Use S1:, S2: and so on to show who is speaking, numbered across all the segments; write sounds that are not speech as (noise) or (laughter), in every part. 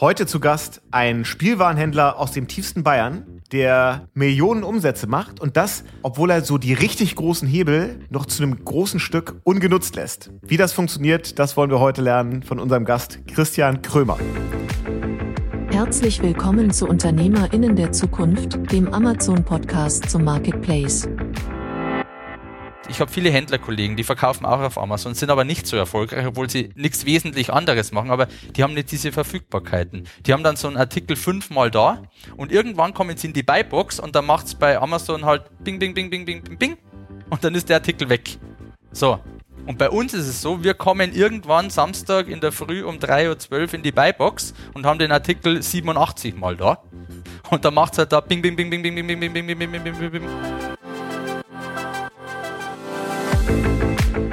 S1: Heute zu Gast ein Spielwarenhändler aus dem tiefsten Bayern, der Millionen Umsätze macht und das, obwohl er so die richtig großen Hebel noch zu einem großen Stück ungenutzt lässt. Wie das funktioniert, das wollen wir heute lernen von unserem Gast Christian Krömer.
S2: Herzlich willkommen zu Unternehmerinnen der Zukunft, dem Amazon-Podcast zum Marketplace.
S3: Ich habe viele Händlerkollegen, die verkaufen auch auf Amazon, sind aber nicht so erfolgreich, obwohl sie nichts wesentlich anderes machen, aber die haben nicht diese Verfügbarkeiten. Die haben dann so einen Artikel fünfmal da und irgendwann kommen sie in die Buybox und dann macht es bei Amazon halt bing, bing, bing, bing, bing, bing, bing und dann ist der Artikel weg. So. Und bei uns ist es so, wir kommen irgendwann Samstag in der Früh um 3.12 Uhr in die Buybox und haben den Artikel 87 mal da. Und dann macht es halt da bing, bing, bing, bing, bing, bing, bing, bing, bing, bing, bing, bing, bing, bing.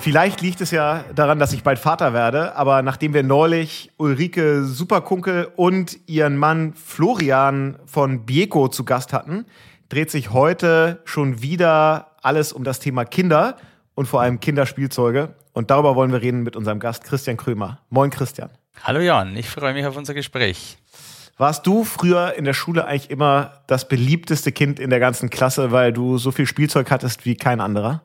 S1: Vielleicht liegt es ja daran, dass ich bald Vater werde, aber nachdem wir neulich Ulrike Superkunkel und ihren Mann Florian von Bieco zu Gast hatten, dreht sich heute schon wieder alles um das Thema Kinder und vor allem Kinderspielzeuge. Und darüber wollen wir reden mit unserem Gast Christian Krömer. Moin Christian.
S3: Hallo Jan, ich freue mich auf unser Gespräch.
S1: Warst du früher in der Schule eigentlich immer das beliebteste Kind in der ganzen Klasse, weil du so viel Spielzeug hattest wie kein anderer?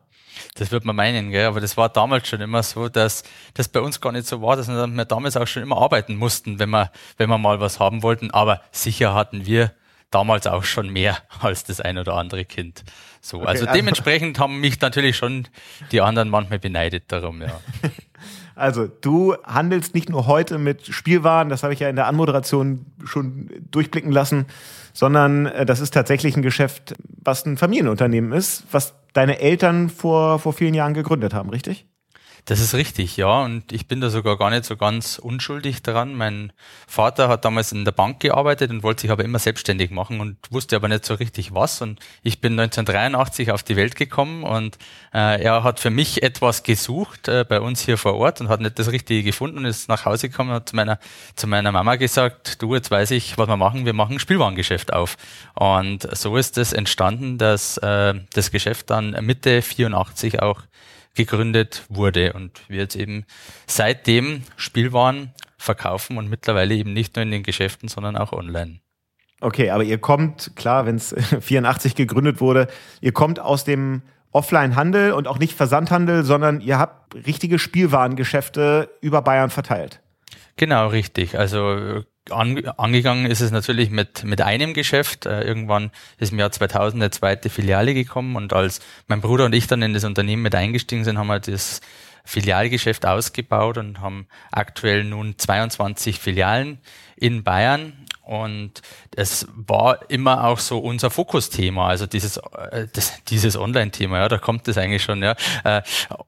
S3: Das wird man meinen, gell? aber das war damals schon immer so, dass das bei uns gar nicht so war, dass wir damals auch schon immer arbeiten mussten, wenn wir, wenn wir mal was haben wollten. Aber sicher hatten wir damals auch schon mehr (laughs) als das ein oder andere Kind. So, okay, also, also dementsprechend haben mich natürlich schon die anderen manchmal beneidet darum, ja. (laughs)
S1: Also, du handelst nicht nur heute mit Spielwaren, das habe ich ja in der Anmoderation schon durchblicken lassen, sondern äh, das ist tatsächlich ein Geschäft, was ein Familienunternehmen ist, was deine Eltern vor, vor vielen Jahren gegründet haben, richtig?
S3: Das ist richtig, ja. Und ich bin da sogar gar nicht so ganz unschuldig daran. Mein Vater hat damals in der Bank gearbeitet und wollte sich aber immer selbstständig machen und wusste aber nicht so richtig was. Und ich bin 1983 auf die Welt gekommen und äh, er hat für mich etwas gesucht äh, bei uns hier vor Ort und hat nicht das Richtige gefunden und ist nach Hause gekommen und hat zu meiner, zu meiner Mama gesagt, du, jetzt weiß ich, was wir machen. Wir machen ein Spielwarengeschäft auf. Und so ist es entstanden, dass äh, das Geschäft dann Mitte 84 auch gegründet wurde und wir jetzt eben seitdem Spielwaren verkaufen und mittlerweile eben nicht nur in den Geschäften, sondern auch online.
S1: Okay, aber ihr kommt, klar, wenn es 84 gegründet wurde, ihr kommt aus dem Offline-Handel und auch nicht Versandhandel, sondern ihr habt richtige Spielwarengeschäfte über Bayern verteilt.
S3: Genau, richtig. Also an, angegangen ist es natürlich mit, mit einem Geschäft. Äh, irgendwann ist im Jahr 2000 eine zweite Filiale gekommen und als mein Bruder und ich dann in das Unternehmen mit eingestiegen sind, haben wir das Filialgeschäft ausgebaut und haben aktuell nun 22 Filialen in Bayern und es war immer auch so unser Fokusthema, also dieses, äh, das, dieses Online-Thema, ja, da kommt es eigentlich schon, ja. Äh,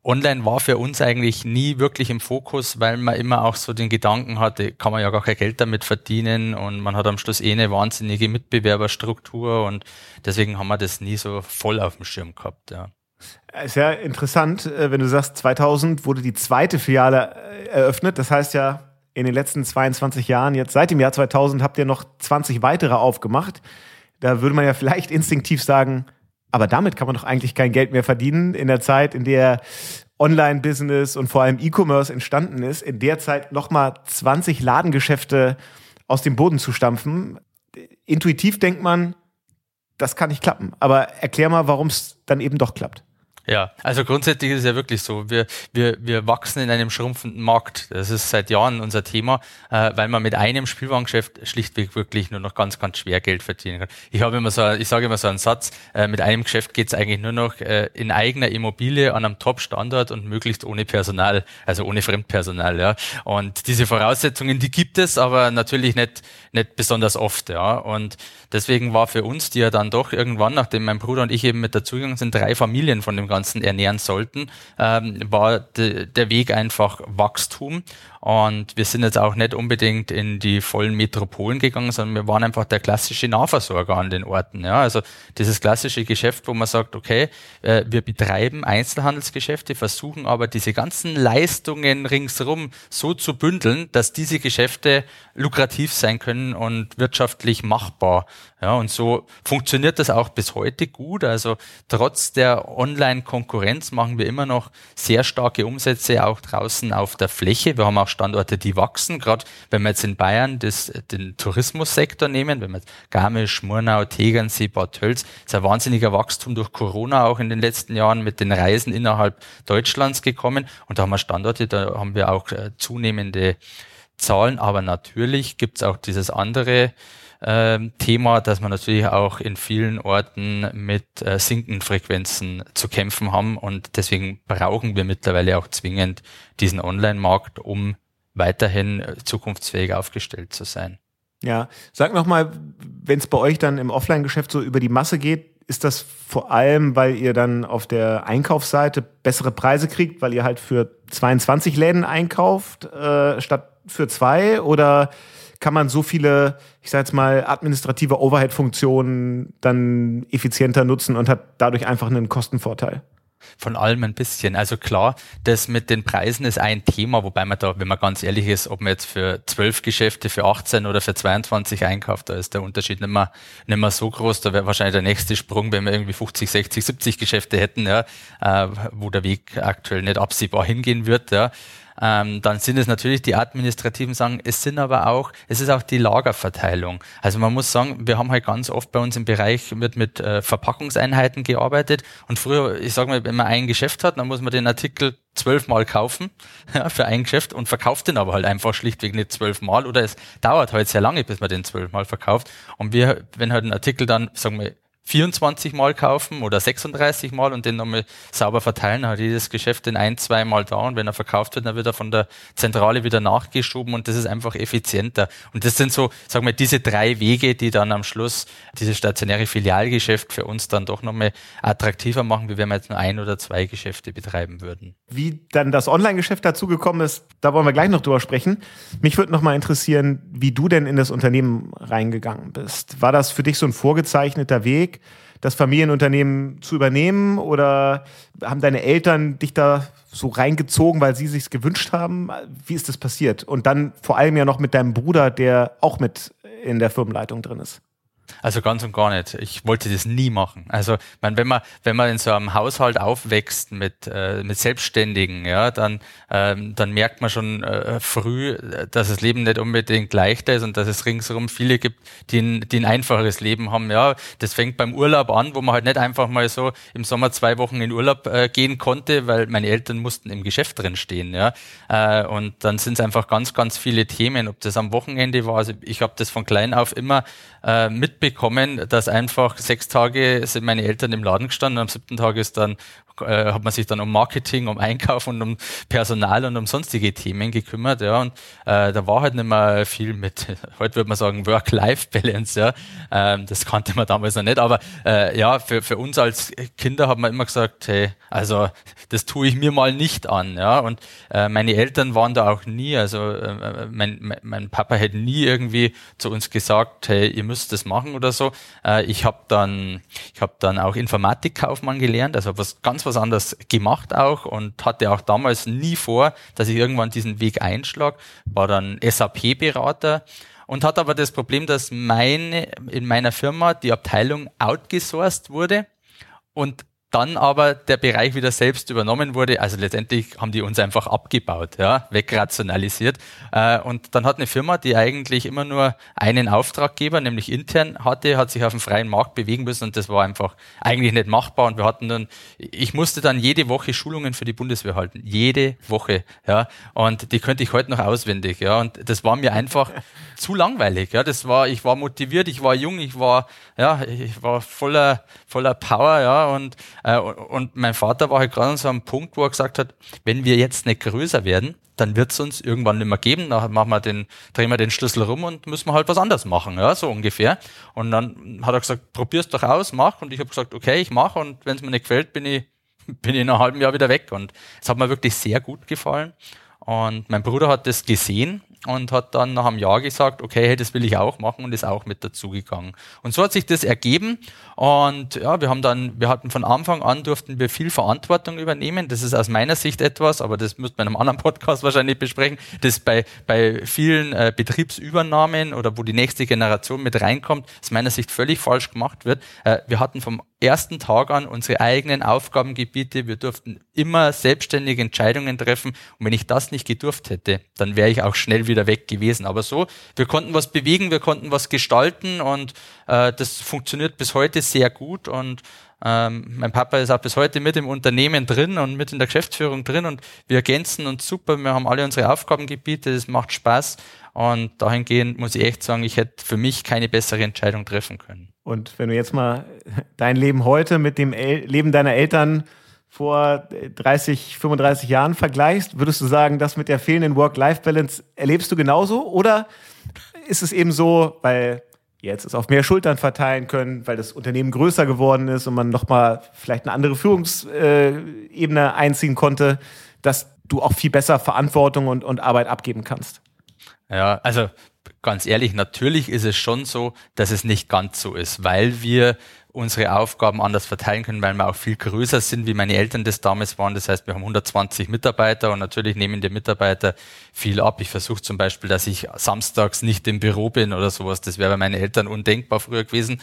S3: Online war für uns eigentlich nie wirklich im Fokus, weil man immer auch so den Gedanken hatte, kann man ja gar kein Geld damit verdienen und man hat am Schluss eh eine wahnsinnige Mitbewerberstruktur und deswegen haben wir das nie so voll auf dem Schirm gehabt, ja.
S1: Ist ja interessant, äh, wenn du sagst, 2000 wurde die zweite Filiale eröffnet. Das heißt ja, in den letzten 22 Jahren, jetzt seit dem Jahr 2000, habt ihr noch 20 weitere aufgemacht. Da würde man ja vielleicht instinktiv sagen, aber damit kann man doch eigentlich kein Geld mehr verdienen in der Zeit, in der Online-Business und vor allem E-Commerce entstanden ist, in der Zeit nochmal 20 Ladengeschäfte aus dem Boden zu stampfen. Intuitiv denkt man, das kann nicht klappen. Aber erklär mal, warum es dann eben doch klappt.
S3: Ja, also grundsätzlich ist es ja wirklich so. Wir, wir, wir wachsen in einem schrumpfenden Markt. Das ist seit Jahren unser Thema, äh, weil man mit einem Spielwarengeschäft schlichtweg wirklich nur noch ganz, ganz schwer Geld verdienen kann. Ich habe immer so, ich sage immer so einen Satz, äh, mit einem Geschäft geht es eigentlich nur noch äh, in eigener Immobilie an einem Top-Standard und möglichst ohne Personal, also ohne Fremdpersonal. Ja. Und diese Voraussetzungen, die gibt es, aber natürlich nicht, nicht besonders oft. Ja. Und deswegen war für uns, die ja dann doch irgendwann, nachdem mein Bruder und ich eben mit dazugegangen sind, drei Familien von dem Ganzen ernähren sollten, ähm, war de, der Weg einfach Wachstum. Und wir sind jetzt auch nicht unbedingt in die vollen Metropolen gegangen, sondern wir waren einfach der klassische Nahversorger an den Orten. Ja, also dieses klassische Geschäft, wo man sagt, okay, äh, wir betreiben Einzelhandelsgeschäfte, versuchen aber diese ganzen Leistungen ringsherum so zu bündeln, dass diese Geschäfte lukrativ sein können und wirtschaftlich machbar. Ja, und so funktioniert das auch bis heute gut. Also trotz der Online-Konkurrenz machen wir immer noch sehr starke Umsätze auch draußen auf der Fläche. Wir haben auch Standorte, die wachsen. Gerade wenn wir jetzt in Bayern das, den Tourismussektor nehmen, wenn wir jetzt Garmisch, Murnau, Tegernsee, Bad Tölz, ist ein wahnsinniger Wachstum durch Corona auch in den letzten Jahren mit den Reisen innerhalb Deutschlands gekommen. Und da haben wir Standorte, da haben wir auch äh, zunehmende Zahlen. Aber natürlich gibt es auch dieses andere ähm, Thema, dass wir natürlich auch in vielen Orten mit äh, sinkenden Frequenzen zu kämpfen haben und deswegen brauchen wir mittlerweile auch zwingend diesen Online-Markt, um weiterhin äh, zukunftsfähig aufgestellt zu sein.
S1: Ja, sag nochmal, wenn es bei euch dann im Offline-Geschäft so über die Masse geht, ist das vor allem, weil ihr dann auf der Einkaufsseite bessere Preise kriegt, weil ihr halt für 22 Läden einkauft äh, statt für zwei? Oder kann man so viele, ich sage jetzt mal, administrative Overhead-Funktionen dann effizienter nutzen und hat dadurch einfach einen Kostenvorteil?
S3: Von allem ein bisschen. Also klar, das mit den Preisen ist ein Thema, wobei man da, wenn man ganz ehrlich ist, ob man jetzt für zwölf Geschäfte, für 18 oder für 22 einkauft, da ist der Unterschied nicht mehr, nicht mehr so groß. Da wäre wahrscheinlich der nächste Sprung, wenn wir irgendwie 50, 60, 70 Geschäfte hätten, ja, äh, wo der Weg aktuell nicht absehbar hingehen wird. Ja ähm, dann sind es natürlich die administrativen Sachen, es sind aber auch, es ist auch die Lagerverteilung. Also man muss sagen, wir haben halt ganz oft bei uns im Bereich wird mit äh, Verpackungseinheiten gearbeitet und früher, ich sage mal, wenn man ein Geschäft hat, dann muss man den Artikel zwölfmal kaufen (laughs) ja, für ein Geschäft und verkauft den aber halt einfach schlichtweg nicht zwölfmal oder es dauert halt sehr lange, bis man den zwölfmal verkauft. Und wir, wenn halt ein Artikel dann, sagen wir, 24 Mal kaufen oder 36 Mal und den nochmal sauber verteilen, hat jedes Geschäft in ein, zwei Mal da und wenn er verkauft wird, dann wird er von der Zentrale wieder nachgeschoben und das ist einfach effizienter. Und das sind so, sagen wir, diese drei Wege, die dann am Schluss dieses stationäre Filialgeschäft für uns dann doch nochmal attraktiver machen, wie wenn wir jetzt nur ein oder zwei Geschäfte betreiben würden.
S1: Wie dann das Online-Geschäft dazugekommen ist, da wollen wir gleich noch drüber sprechen. Mich würde nochmal interessieren, wie du denn in das Unternehmen reingegangen bist. War das für dich so ein vorgezeichneter Weg? Das Familienunternehmen zu übernehmen? Oder haben deine Eltern dich da so reingezogen, weil sie sich gewünscht haben? Wie ist das passiert? Und dann vor allem ja noch mit deinem Bruder, der auch mit in der Firmenleitung drin ist.
S3: Also ganz und gar nicht. Ich wollte das nie machen. Also man, wenn man wenn man in so einem Haushalt aufwächst mit äh, mit Selbstständigen, ja, dann ähm, dann merkt man schon äh, früh, dass das Leben nicht unbedingt leichter ist und dass es ringsherum viele gibt, die ein, die ein einfaches Leben haben. Ja, das fängt beim Urlaub an, wo man halt nicht einfach mal so im Sommer zwei Wochen in Urlaub äh, gehen konnte, weil meine Eltern mussten im Geschäft drin stehen. Ja, äh, und dann sind es einfach ganz ganz viele Themen, ob das am Wochenende war. Also ich habe das von klein auf immer äh, mitbekommen, dass einfach sechs Tage sind meine Eltern im Laden gestanden, am siebten Tag ist dann äh, hat man sich dann um Marketing, um Einkauf und um Personal und um sonstige Themen gekümmert, ja. Und äh, da war halt nicht mehr viel mit, (laughs) heute würde man sagen, Work-Life-Balance, ja. Ähm, das kannte man damals noch nicht. Aber äh, ja, für, für uns als Kinder hat man immer gesagt, hey, also das tue ich mir mal nicht an, ja. Und äh, meine Eltern waren da auch nie, also äh, mein, mein, mein Papa hätte nie irgendwie zu uns gesagt, hey, ihr müsst das machen oder so. Äh, ich habe dann, ich habe dann auch Informatikkaufmann gelernt, also was ganz was anderes gemacht auch und hatte auch damals nie vor, dass ich irgendwann diesen Weg einschlag. War dann SAP-Berater und hatte aber das Problem, dass meine, in meiner Firma die Abteilung outgesourced wurde und dann aber der Bereich wieder selbst übernommen wurde. Also letztendlich haben die uns einfach abgebaut, ja, wegrationalisiert. Äh, und dann hat eine Firma, die eigentlich immer nur einen Auftraggeber, nämlich intern hatte, hat sich auf dem freien Markt bewegen müssen und das war einfach eigentlich nicht machbar. Und wir hatten dann, ich musste dann jede Woche Schulungen für die Bundeswehr halten. Jede Woche, ja. Und die könnte ich heute noch auswendig, ja. Und das war mir einfach (laughs) zu langweilig, ja. Das war, ich war motiviert, ich war jung, ich war, ja, ich war voller, voller Power, ja. Und und mein Vater war halt gerade an so einem Punkt, wo er gesagt hat, wenn wir jetzt nicht größer werden, dann wird es uns irgendwann nicht mehr geben. Dann machen wir den, drehen wir den Schlüssel rum und müssen wir halt was anderes machen, ja, so ungefähr. Und dann hat er gesagt, probier's doch aus, mach. Und ich habe gesagt, okay, ich mache. Und wenn es mir nicht gefällt, bin ich, (laughs) bin ich in einem halben Jahr wieder weg. Und es hat mir wirklich sehr gut gefallen. Und mein Bruder hat das gesehen und hat dann nach einem Jahr gesagt, okay, hey, das will ich auch machen und ist auch mit dazugegangen. Und so hat sich das ergeben und ja, wir haben dann, wir hatten von Anfang an durften wir viel Verantwortung übernehmen. Das ist aus meiner Sicht etwas, aber das müsste man in einem anderen Podcast wahrscheinlich besprechen, das bei, bei vielen äh, Betriebsübernahmen oder wo die nächste Generation mit reinkommt, aus meiner Sicht völlig falsch gemacht wird. Äh, wir hatten vom ersten Tag an unsere eigenen Aufgabengebiete. Wir durften immer selbstständige Entscheidungen treffen. Und wenn ich das nicht gedurft hätte, dann wäre ich auch schnell wieder weg gewesen. Aber so, wir konnten was bewegen, wir konnten was gestalten und äh, das funktioniert bis heute sehr gut. Und ähm, mein Papa ist auch bis heute mit im Unternehmen drin und mit in der Geschäftsführung drin und wir ergänzen uns super. Wir haben alle unsere Aufgabengebiete, das macht Spaß. Und dahingehend muss ich echt sagen, ich hätte für mich keine bessere Entscheidung treffen können.
S1: Und wenn du jetzt mal dein Leben heute mit dem El Leben deiner Eltern vor 30, 35 Jahren vergleichst, würdest du sagen, das mit der fehlenden Work-Life-Balance erlebst du genauso? Oder ist es eben so, weil jetzt es auf mehr Schultern verteilen können, weil das Unternehmen größer geworden ist und man nochmal vielleicht eine andere Führungsebene einziehen konnte, dass du auch viel besser Verantwortung und, und Arbeit abgeben kannst?
S3: Ja, also ganz ehrlich, natürlich ist es schon so, dass es nicht ganz so ist, weil wir unsere Aufgaben anders verteilen können, weil wir auch viel größer sind, wie meine Eltern das damals waren. Das heißt, wir haben 120 Mitarbeiter und natürlich nehmen die Mitarbeiter viel ab. Ich versuche zum Beispiel, dass ich samstags nicht im Büro bin oder sowas. Das wäre bei meinen Eltern undenkbar früher gewesen.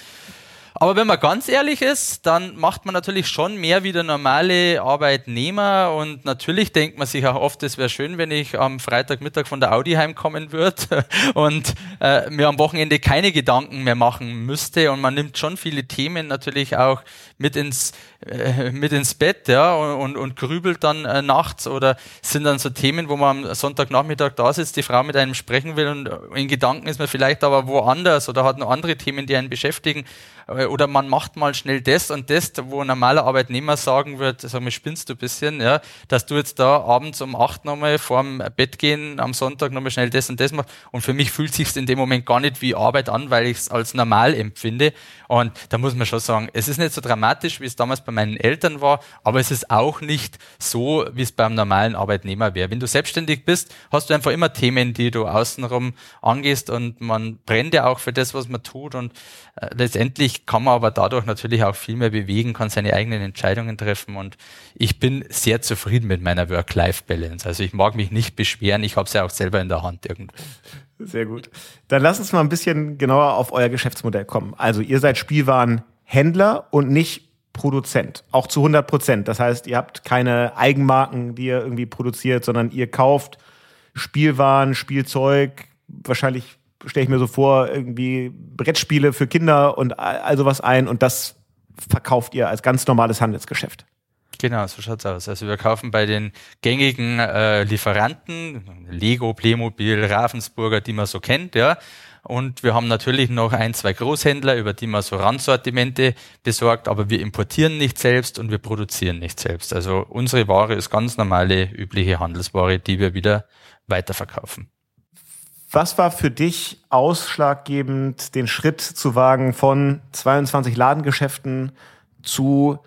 S3: Aber wenn man ganz ehrlich ist, dann macht man natürlich schon mehr wie der normale Arbeitnehmer. Und natürlich denkt man sich auch oft, es wäre schön, wenn ich am Freitagmittag von der Audi heimkommen würde (laughs) und äh, mir am Wochenende keine Gedanken mehr machen müsste. Und man nimmt schon viele Themen natürlich auch mit ins äh, mit ins Bett ja und, und grübelt dann äh, nachts. Oder sind dann so Themen, wo man am Sonntagnachmittag da sitzt, die Frau mit einem sprechen will und in Gedanken ist man vielleicht aber woanders oder hat noch andere Themen, die einen beschäftigen. äh, oder man macht mal schnell das und das, wo ein normaler Arbeitnehmer sagen wird, sag mal, spinnst du ein bisschen, ja, dass du jetzt da abends um acht nochmal vorm Bett gehen, am Sonntag nochmal schnell das und das machst. Und für mich fühlt sich's in dem Moment gar nicht wie Arbeit an, weil ich es als normal empfinde. Und da muss man schon sagen, es ist nicht so dramatisch, wie es damals bei meinen Eltern war, aber es ist auch nicht so, wie es beim normalen Arbeitnehmer wäre. Wenn du selbstständig bist, hast du einfach immer Themen, die du außenrum angehst und man brennt ja auch für das, was man tut und äh, letztendlich kann man aber dadurch natürlich auch viel mehr bewegen, kann seine eigenen Entscheidungen treffen und ich bin sehr zufrieden mit meiner Work-Life-Balance. Also ich mag mich nicht beschweren, ich habe es ja auch selber in der Hand irgendwo.
S1: Sehr gut. Dann lass uns mal ein bisschen genauer auf euer Geschäftsmodell kommen. Also ihr seid Spielwarenhändler und nicht Produzent, auch zu 100 Prozent. Das heißt, ihr habt keine Eigenmarken, die ihr irgendwie produziert, sondern ihr kauft Spielwaren, Spielzeug, wahrscheinlich stelle ich mir so vor, irgendwie Brettspiele für Kinder und all sowas ein und das verkauft ihr als ganz normales Handelsgeschäft.
S3: Genau, so schaut's aus. Also wir kaufen bei den gängigen äh, Lieferanten, Lego, Playmobil, Ravensburger, die man so kennt, ja. Und wir haben natürlich noch ein, zwei Großhändler, über die man so Randsortimente besorgt, aber wir importieren nicht selbst und wir produzieren nicht selbst. Also unsere Ware ist ganz normale, übliche Handelsware, die wir wieder weiterverkaufen.
S1: Was war für dich ausschlaggebend, den Schritt zu wagen von 22 Ladengeschäften zu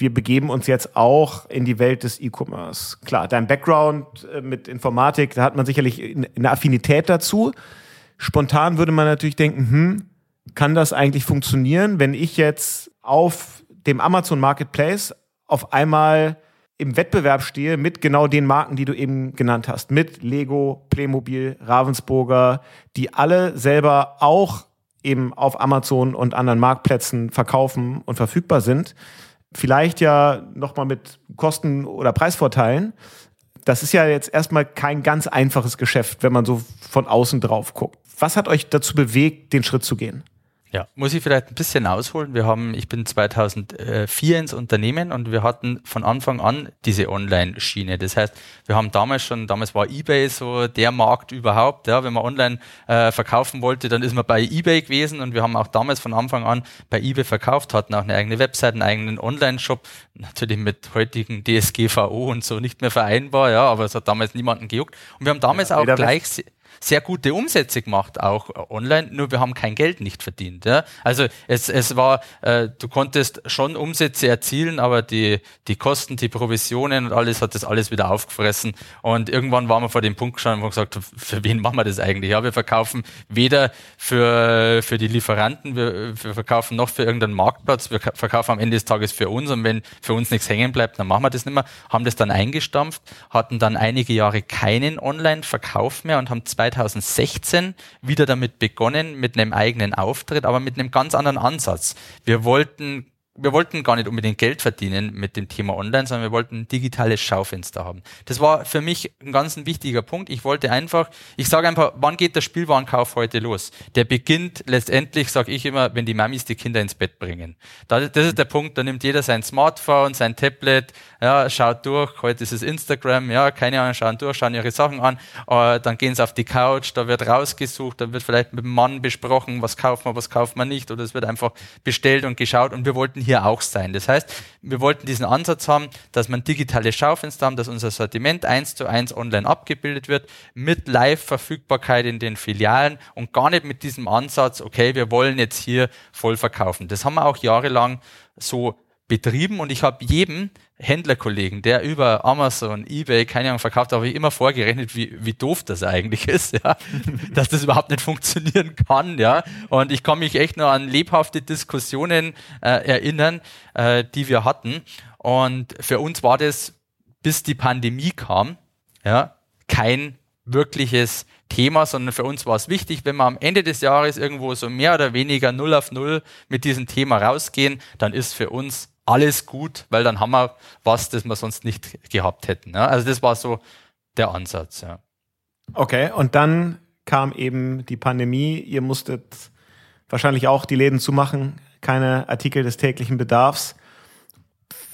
S1: wir begeben uns jetzt auch in die Welt des E-Commerce. Klar, dein Background äh, mit Informatik, da hat man sicherlich eine Affinität dazu. Spontan würde man natürlich denken, hm, kann das eigentlich funktionieren, wenn ich jetzt auf dem Amazon Marketplace auf einmal im Wettbewerb stehe mit genau den Marken, die du eben genannt hast, mit Lego, Playmobil, Ravensburger, die alle selber auch eben auf Amazon und anderen Marktplätzen verkaufen und verfügbar sind. Vielleicht ja nochmal mit Kosten- oder Preisvorteilen. Das ist ja jetzt erstmal kein ganz einfaches Geschäft, wenn man so von außen drauf guckt. Was hat euch dazu bewegt, den Schritt zu gehen?
S3: Ja, muss ich vielleicht ein bisschen ausholen. Wir haben, ich bin 2004 ins Unternehmen und wir hatten von Anfang an diese Online-Schiene. Das heißt, wir haben damals schon, damals war eBay so der Markt überhaupt. Ja, wenn man online äh, verkaufen wollte, dann ist man bei eBay gewesen und wir haben auch damals von Anfang an bei eBay verkauft, hatten auch eine eigene Website, einen eigenen Online-Shop, natürlich mit heutigen DSGVO und so nicht mehr vereinbar, ja, aber es hat damals niemanden gejuckt. Und wir haben damals ja, auch gleich sehr gute Umsätze gemacht, auch online, nur wir haben kein Geld nicht verdient. Ja? Also es, es war, äh, du konntest schon Umsätze erzielen, aber die, die Kosten, die Provisionen und alles hat das alles wieder aufgefressen. Und irgendwann waren wir vor dem Punkt gestanden, wo wir gesagt haben, für wen machen wir das eigentlich? Ja, wir verkaufen weder für, für die Lieferanten, wir, wir verkaufen noch für irgendeinen Marktplatz, wir verkaufen am Ende des Tages für uns und wenn für uns nichts hängen bleibt, dann machen wir das nicht mehr. Haben das dann eingestampft, hatten dann einige Jahre keinen Online-Verkauf mehr und haben 2016 wieder damit begonnen, mit einem eigenen Auftritt, aber mit einem ganz anderen Ansatz. Wir wollten wir wollten gar nicht unbedingt Geld verdienen mit dem Thema Online, sondern wir wollten ein digitales Schaufenster haben. Das war für mich ein ganz ein wichtiger Punkt. Ich wollte einfach, ich sage einfach, wann geht der Spielwarenkauf heute los? Der beginnt letztendlich, sage ich immer, wenn die Mamis die Kinder ins Bett bringen. Das ist der Punkt, da nimmt jeder sein Smartphone, sein Tablet, ja, schaut durch, heute ist es Instagram, ja, keine Ahnung, schauen durch, schauen ihre Sachen an, äh, dann gehen sie auf die Couch, da wird rausgesucht, da wird vielleicht mit dem Mann besprochen, was kauft man, was kauft man nicht, oder es wird einfach bestellt und geschaut und wir wollten hier auch sein. Das heißt, wir wollten diesen Ansatz haben, dass man digitale Schaufenster haben, dass unser Sortiment eins zu eins online abgebildet wird, mit Live-Verfügbarkeit in den Filialen und gar nicht mit diesem Ansatz, okay, wir wollen jetzt hier voll verkaufen. Das haben wir auch jahrelang so betrieben und ich habe jedem Händlerkollegen, der über Amazon, Ebay, keine Ahnung, verkauft, habe ich immer vorgerechnet, wie, wie doof das eigentlich ist, (laughs) ja, dass das überhaupt nicht funktionieren kann, ja. Und ich kann mich echt nur an lebhafte Diskussionen äh, erinnern, äh, die wir hatten. Und für uns war das, bis die Pandemie kam, ja, kein wirkliches Thema, sondern für uns war es wichtig, wenn wir am Ende des Jahres irgendwo so mehr oder weniger null auf null mit diesem Thema rausgehen, dann ist für uns alles gut, weil dann haben wir was, das wir sonst nicht gehabt hätten. Ja? Also das war so der Ansatz. Ja.
S1: Okay, und dann kam eben die Pandemie. Ihr musstet wahrscheinlich auch die Läden zumachen, keine Artikel des täglichen Bedarfs.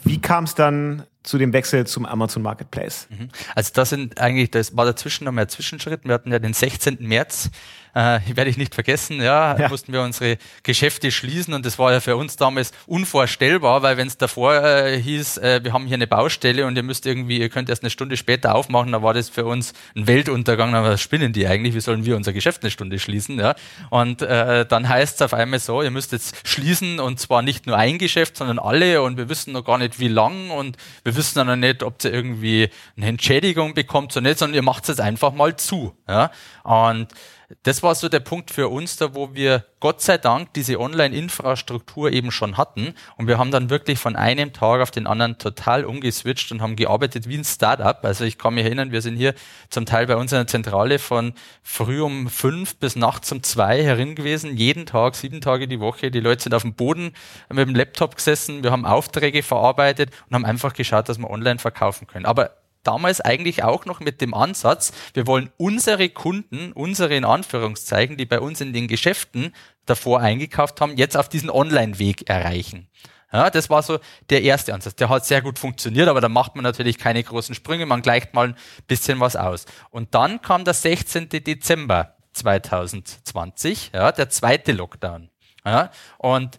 S1: Wie kam es dann zu dem Wechsel zum Amazon Marketplace?
S3: Mhm. Also das sind eigentlich, das war dazwischen noch mehr Zwischenschritt. Wir hatten ja den 16. März äh, werde ich nicht vergessen, ja, ja, mussten wir unsere Geschäfte schließen und das war ja für uns damals unvorstellbar, weil wenn es davor äh, hieß, äh, wir haben hier eine Baustelle und ihr müsst irgendwie, ihr könnt erst eine Stunde später aufmachen, dann war das für uns ein Weltuntergang, aber was spinnen die eigentlich, wie sollen wir unser Geschäft eine Stunde schließen, ja, und äh, dann heißt es auf einmal so, ihr müsst jetzt schließen und zwar nicht nur ein Geschäft, sondern alle und wir wissen noch gar nicht wie lang und wir wissen dann noch nicht, ob ihr irgendwie eine Entschädigung bekommt, so nicht, sondern ihr macht es jetzt einfach mal zu, ja, und das war so der Punkt für uns da, wo wir Gott sei Dank diese Online-Infrastruktur eben schon hatten. Und wir haben dann wirklich von einem Tag auf den anderen total umgeswitcht und haben gearbeitet wie ein Startup. Also ich kann mich erinnern, wir sind hier zum Teil bei uns in der Zentrale von früh um fünf bis nachts um zwei herin gewesen, jeden Tag, sieben Tage die Woche. Die Leute sind auf dem Boden mit dem Laptop gesessen, wir haben Aufträge verarbeitet und haben einfach geschaut, dass wir online verkaufen können. Aber damals eigentlich auch noch mit dem Ansatz, wir wollen unsere Kunden, unsere in Anführungszeichen, die bei uns in den Geschäften davor eingekauft haben, jetzt auf diesen Online-Weg erreichen. Ja, das war so der erste Ansatz. Der hat sehr gut funktioniert, aber da macht man natürlich keine großen Sprünge, man gleicht mal ein bisschen was aus. Und dann kam der 16. Dezember 2020, ja, der zweite Lockdown. Ja, und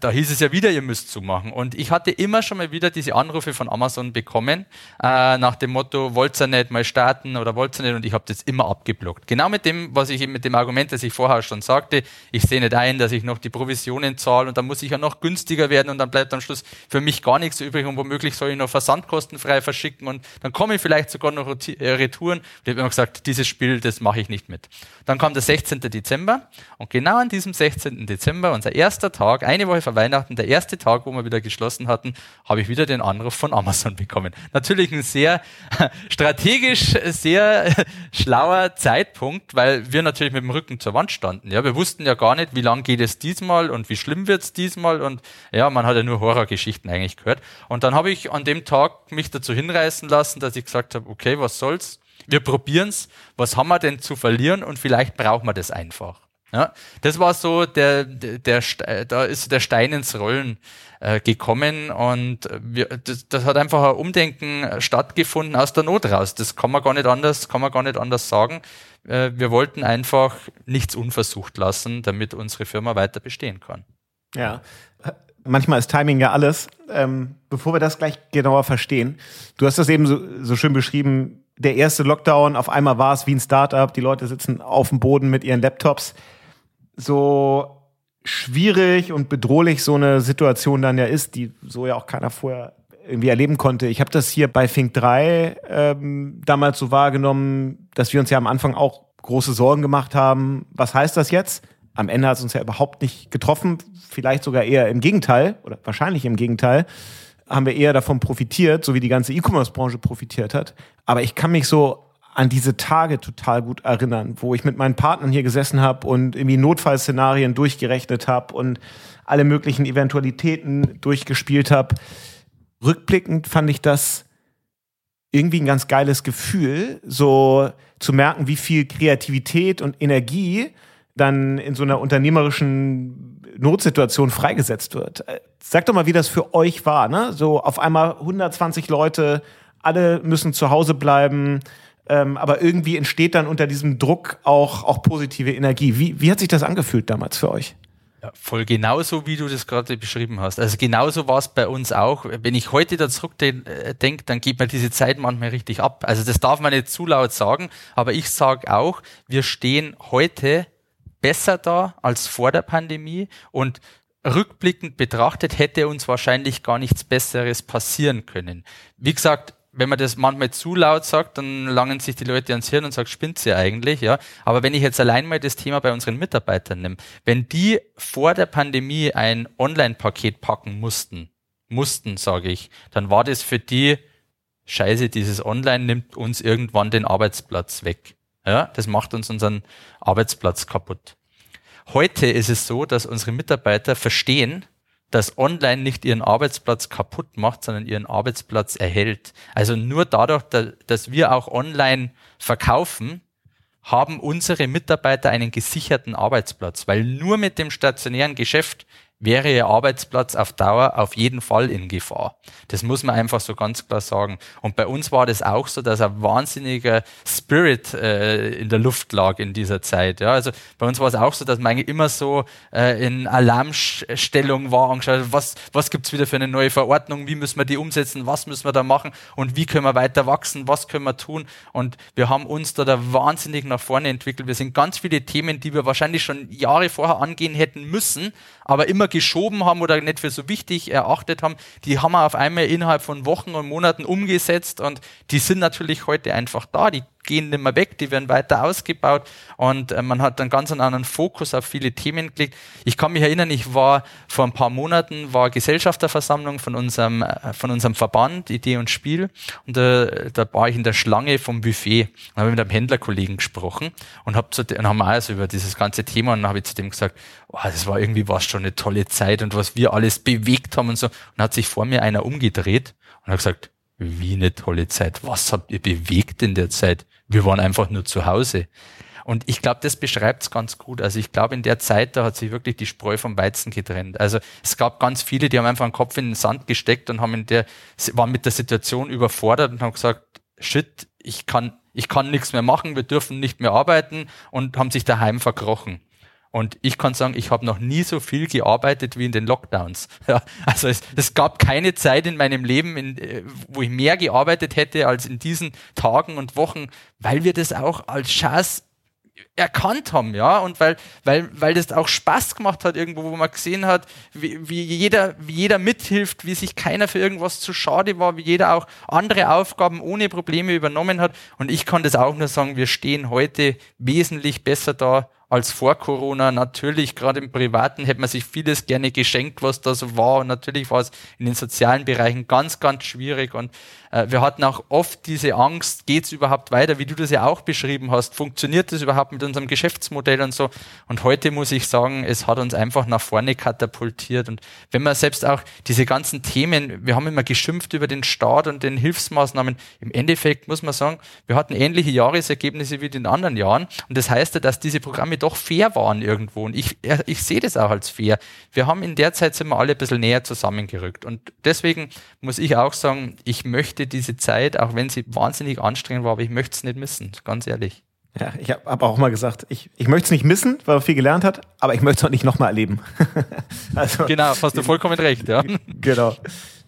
S3: da hieß es ja wieder, ihr müsst zumachen. Und ich hatte immer schon mal wieder diese Anrufe von Amazon bekommen, äh, nach dem Motto, wollt ihr nicht mal starten oder wollt ihr nicht? Und ich habe das immer abgeblockt. Genau mit dem, was ich mit dem Argument, das ich vorher schon sagte, ich sehe nicht ein, dass ich noch die Provisionen zahle und dann muss ich ja noch günstiger werden und dann bleibt am Schluss für mich gar nichts übrig und womöglich soll ich noch versandkostenfrei verschicken und dann komme ich vielleicht sogar noch äh, Retouren. Und ich habe immer gesagt, dieses Spiel, das mache ich nicht mit. Dann kam der 16. Dezember und genau an diesem 16. Dezember, unser erster Tag, eine Woche Woche vor Weihnachten, der erste Tag, wo wir wieder geschlossen hatten, habe ich wieder den Anruf von Amazon (laughs) bekommen. Natürlich ein sehr (laughs) strategisch, sehr (laughs) schlauer Zeitpunkt, weil wir natürlich mit dem Rücken zur Wand standen. Ja, wir wussten ja gar nicht, wie lang geht es diesmal und wie schlimm wird es diesmal und ja, man hat ja nur Horrorgeschichten eigentlich gehört. Und dann habe ich an dem Tag mich dazu hinreißen lassen, dass ich gesagt habe, okay, was soll's? Wir probieren's. Was haben wir denn zu verlieren? Und vielleicht brauchen wir das einfach. Ja, das war so der, der, der, da ist der Stein ins Rollen äh, gekommen und wir, das, das hat einfach ein Umdenken stattgefunden aus der Not raus. Das kann man gar nicht anders, kann man gar nicht anders sagen. Äh, wir wollten einfach nichts unversucht lassen, damit unsere Firma weiter bestehen kann.
S1: Ja, manchmal ist Timing ja alles. Ähm, bevor wir das gleich genauer verstehen, du hast das eben so, so schön beschrieben, der erste Lockdown, auf einmal war es wie ein Startup, die Leute sitzen auf dem Boden mit ihren Laptops. So schwierig und bedrohlich so eine Situation dann ja ist, die so ja auch keiner vorher irgendwie erleben konnte. Ich habe das hier bei Fink 3 ähm, damals so wahrgenommen, dass wir uns ja am Anfang auch große Sorgen gemacht haben. Was heißt das jetzt? Am Ende hat es uns ja überhaupt nicht getroffen, vielleicht sogar eher im Gegenteil oder wahrscheinlich im Gegenteil haben wir eher davon profitiert, so wie die ganze E-Commerce-Branche profitiert hat. Aber ich kann mich so an diese Tage total gut erinnern, wo ich mit meinen Partnern hier gesessen habe und irgendwie Notfallszenarien durchgerechnet habe und alle möglichen Eventualitäten durchgespielt habe. Rückblickend fand ich das irgendwie ein ganz geiles Gefühl, so zu merken, wie viel Kreativität und Energie dann in so einer unternehmerischen Notsituation freigesetzt wird. Sag doch mal, wie das für euch war, ne? So auf einmal 120 Leute, alle müssen zu Hause bleiben, ähm, aber irgendwie entsteht dann unter diesem Druck auch, auch positive Energie. Wie, wie hat sich das angefühlt damals für euch?
S3: Ja, voll genauso, wie du das gerade beschrieben hast. Also genauso war es bei uns auch. Wenn ich heute da zurückdenke, äh, dann geht mir diese Zeit manchmal richtig ab. Also das darf man nicht zu laut sagen, aber ich sage auch, wir stehen heute besser da als vor der Pandemie und rückblickend betrachtet hätte uns wahrscheinlich gar nichts Besseres passieren können. Wie gesagt, wenn man das manchmal zu laut sagt, dann langen sich die Leute ans Hirn und sagen, spinnt sie eigentlich, ja. Aber wenn ich jetzt allein mal das Thema bei unseren Mitarbeitern nehme, wenn die vor der Pandemie ein Online-Paket packen mussten, mussten, sage ich, dann war das für die Scheiße, dieses Online nimmt uns irgendwann den Arbeitsplatz weg. Ja, das macht uns unseren Arbeitsplatz kaputt. Heute ist es so, dass unsere Mitarbeiter verstehen, dass online nicht ihren Arbeitsplatz kaputt macht, sondern ihren Arbeitsplatz erhält. Also nur dadurch, dass wir auch online verkaufen, haben unsere Mitarbeiter einen gesicherten Arbeitsplatz, weil nur mit dem stationären Geschäft wäre Ihr Arbeitsplatz auf Dauer auf jeden Fall in Gefahr. Das muss man einfach so ganz klar sagen. Und bei uns war das auch so, dass ein wahnsinniger Spirit äh, in der Luft lag in dieser Zeit. Ja, also bei uns war es auch so, dass man eigentlich immer so äh, in Alarmstellung war und geschaut, was, was gibt's wieder für eine neue Verordnung, wie müssen wir die umsetzen, was müssen wir da machen und wie können wir weiter wachsen, was können wir tun. Und wir haben uns da, da wahnsinnig nach vorne entwickelt. Wir sind ganz viele Themen, die wir wahrscheinlich schon Jahre vorher angehen hätten müssen, aber immer geschoben haben oder nicht für so wichtig erachtet haben, die haben wir auf einmal innerhalb von Wochen und Monaten umgesetzt und die sind natürlich heute einfach da. Die gehen nicht mehr weg, die werden weiter ausgebaut und äh, man hat dann ganz einen anderen Fokus auf viele Themen gelegt. Ich kann mich erinnern, ich war vor ein paar Monaten, war Gesellschafterversammlung von unserem, äh, von unserem Verband Idee und Spiel und äh, da war ich in der Schlange vom Buffet und habe mit einem Händlerkollegen gesprochen und, hab zu, und haben also über dieses ganze Thema und habe ich zu dem gesagt, oh, das war irgendwie was schon eine tolle Zeit und was wir alles bewegt haben und so und hat sich vor mir einer umgedreht und hat gesagt, wie eine tolle Zeit. Was habt ihr bewegt in der Zeit? Wir waren einfach nur zu Hause. Und ich glaube, das beschreibt es ganz gut. Also ich glaube, in der Zeit, da hat sich wirklich die Spreu vom Weizen getrennt. Also es gab ganz viele, die haben einfach den Kopf in den Sand gesteckt und haben in der, waren mit der Situation überfordert und haben gesagt, shit, ich kann, ich kann nichts mehr machen, wir dürfen nicht mehr arbeiten und haben sich daheim verkrochen. Und ich kann sagen, ich habe noch nie so viel gearbeitet wie in den Lockdowns. (laughs) Ja, also es, es gab keine Zeit in meinem Leben, in, äh, wo ich mehr gearbeitet hätte als in diesen Tagen und Wochen, weil wir das auch als Chance erkannt haben, ja, und weil, weil, weil das auch Spaß gemacht hat irgendwo, wo man gesehen hat, wie, wie, jeder, wie jeder mithilft, wie sich keiner für irgendwas zu schade war, wie jeder auch andere Aufgaben ohne Probleme übernommen hat. Und ich kann das auch nur sagen, wir stehen heute wesentlich besser da als vor Corona. Natürlich, gerade im Privaten hätte man sich vieles gerne geschenkt, was da so war. Und natürlich war es in den sozialen Bereichen ganz, ganz schwierig. Und äh, wir hatten auch oft diese Angst, geht es überhaupt weiter, wie du das ja auch beschrieben hast, funktioniert das überhaupt mit unserem Geschäftsmodell und so. Und heute muss ich sagen, es hat uns einfach nach vorne katapultiert. Und wenn man selbst auch diese ganzen Themen, wir haben immer geschimpft über den Staat und den Hilfsmaßnahmen, im Endeffekt muss man sagen, wir hatten ähnliche Jahresergebnisse wie in den anderen Jahren. Und das heißt ja, dass diese Programme doch fair waren irgendwo. Und ich, ich sehe das auch als fair. Wir haben in der Zeit sind wir alle ein bisschen näher zusammengerückt. Und deswegen muss ich auch sagen, ich möchte diese Zeit, auch wenn sie wahnsinnig anstrengend war, aber ich möchte es nicht missen, ganz ehrlich.
S1: Ja, ich habe hab auch mal gesagt, ich, ich möchte es nicht missen, weil man viel gelernt hat, aber ich möchte es auch nicht nochmal erleben. (laughs)
S3: also, genau, hast du vollkommen recht, ja. (laughs)
S1: Genau.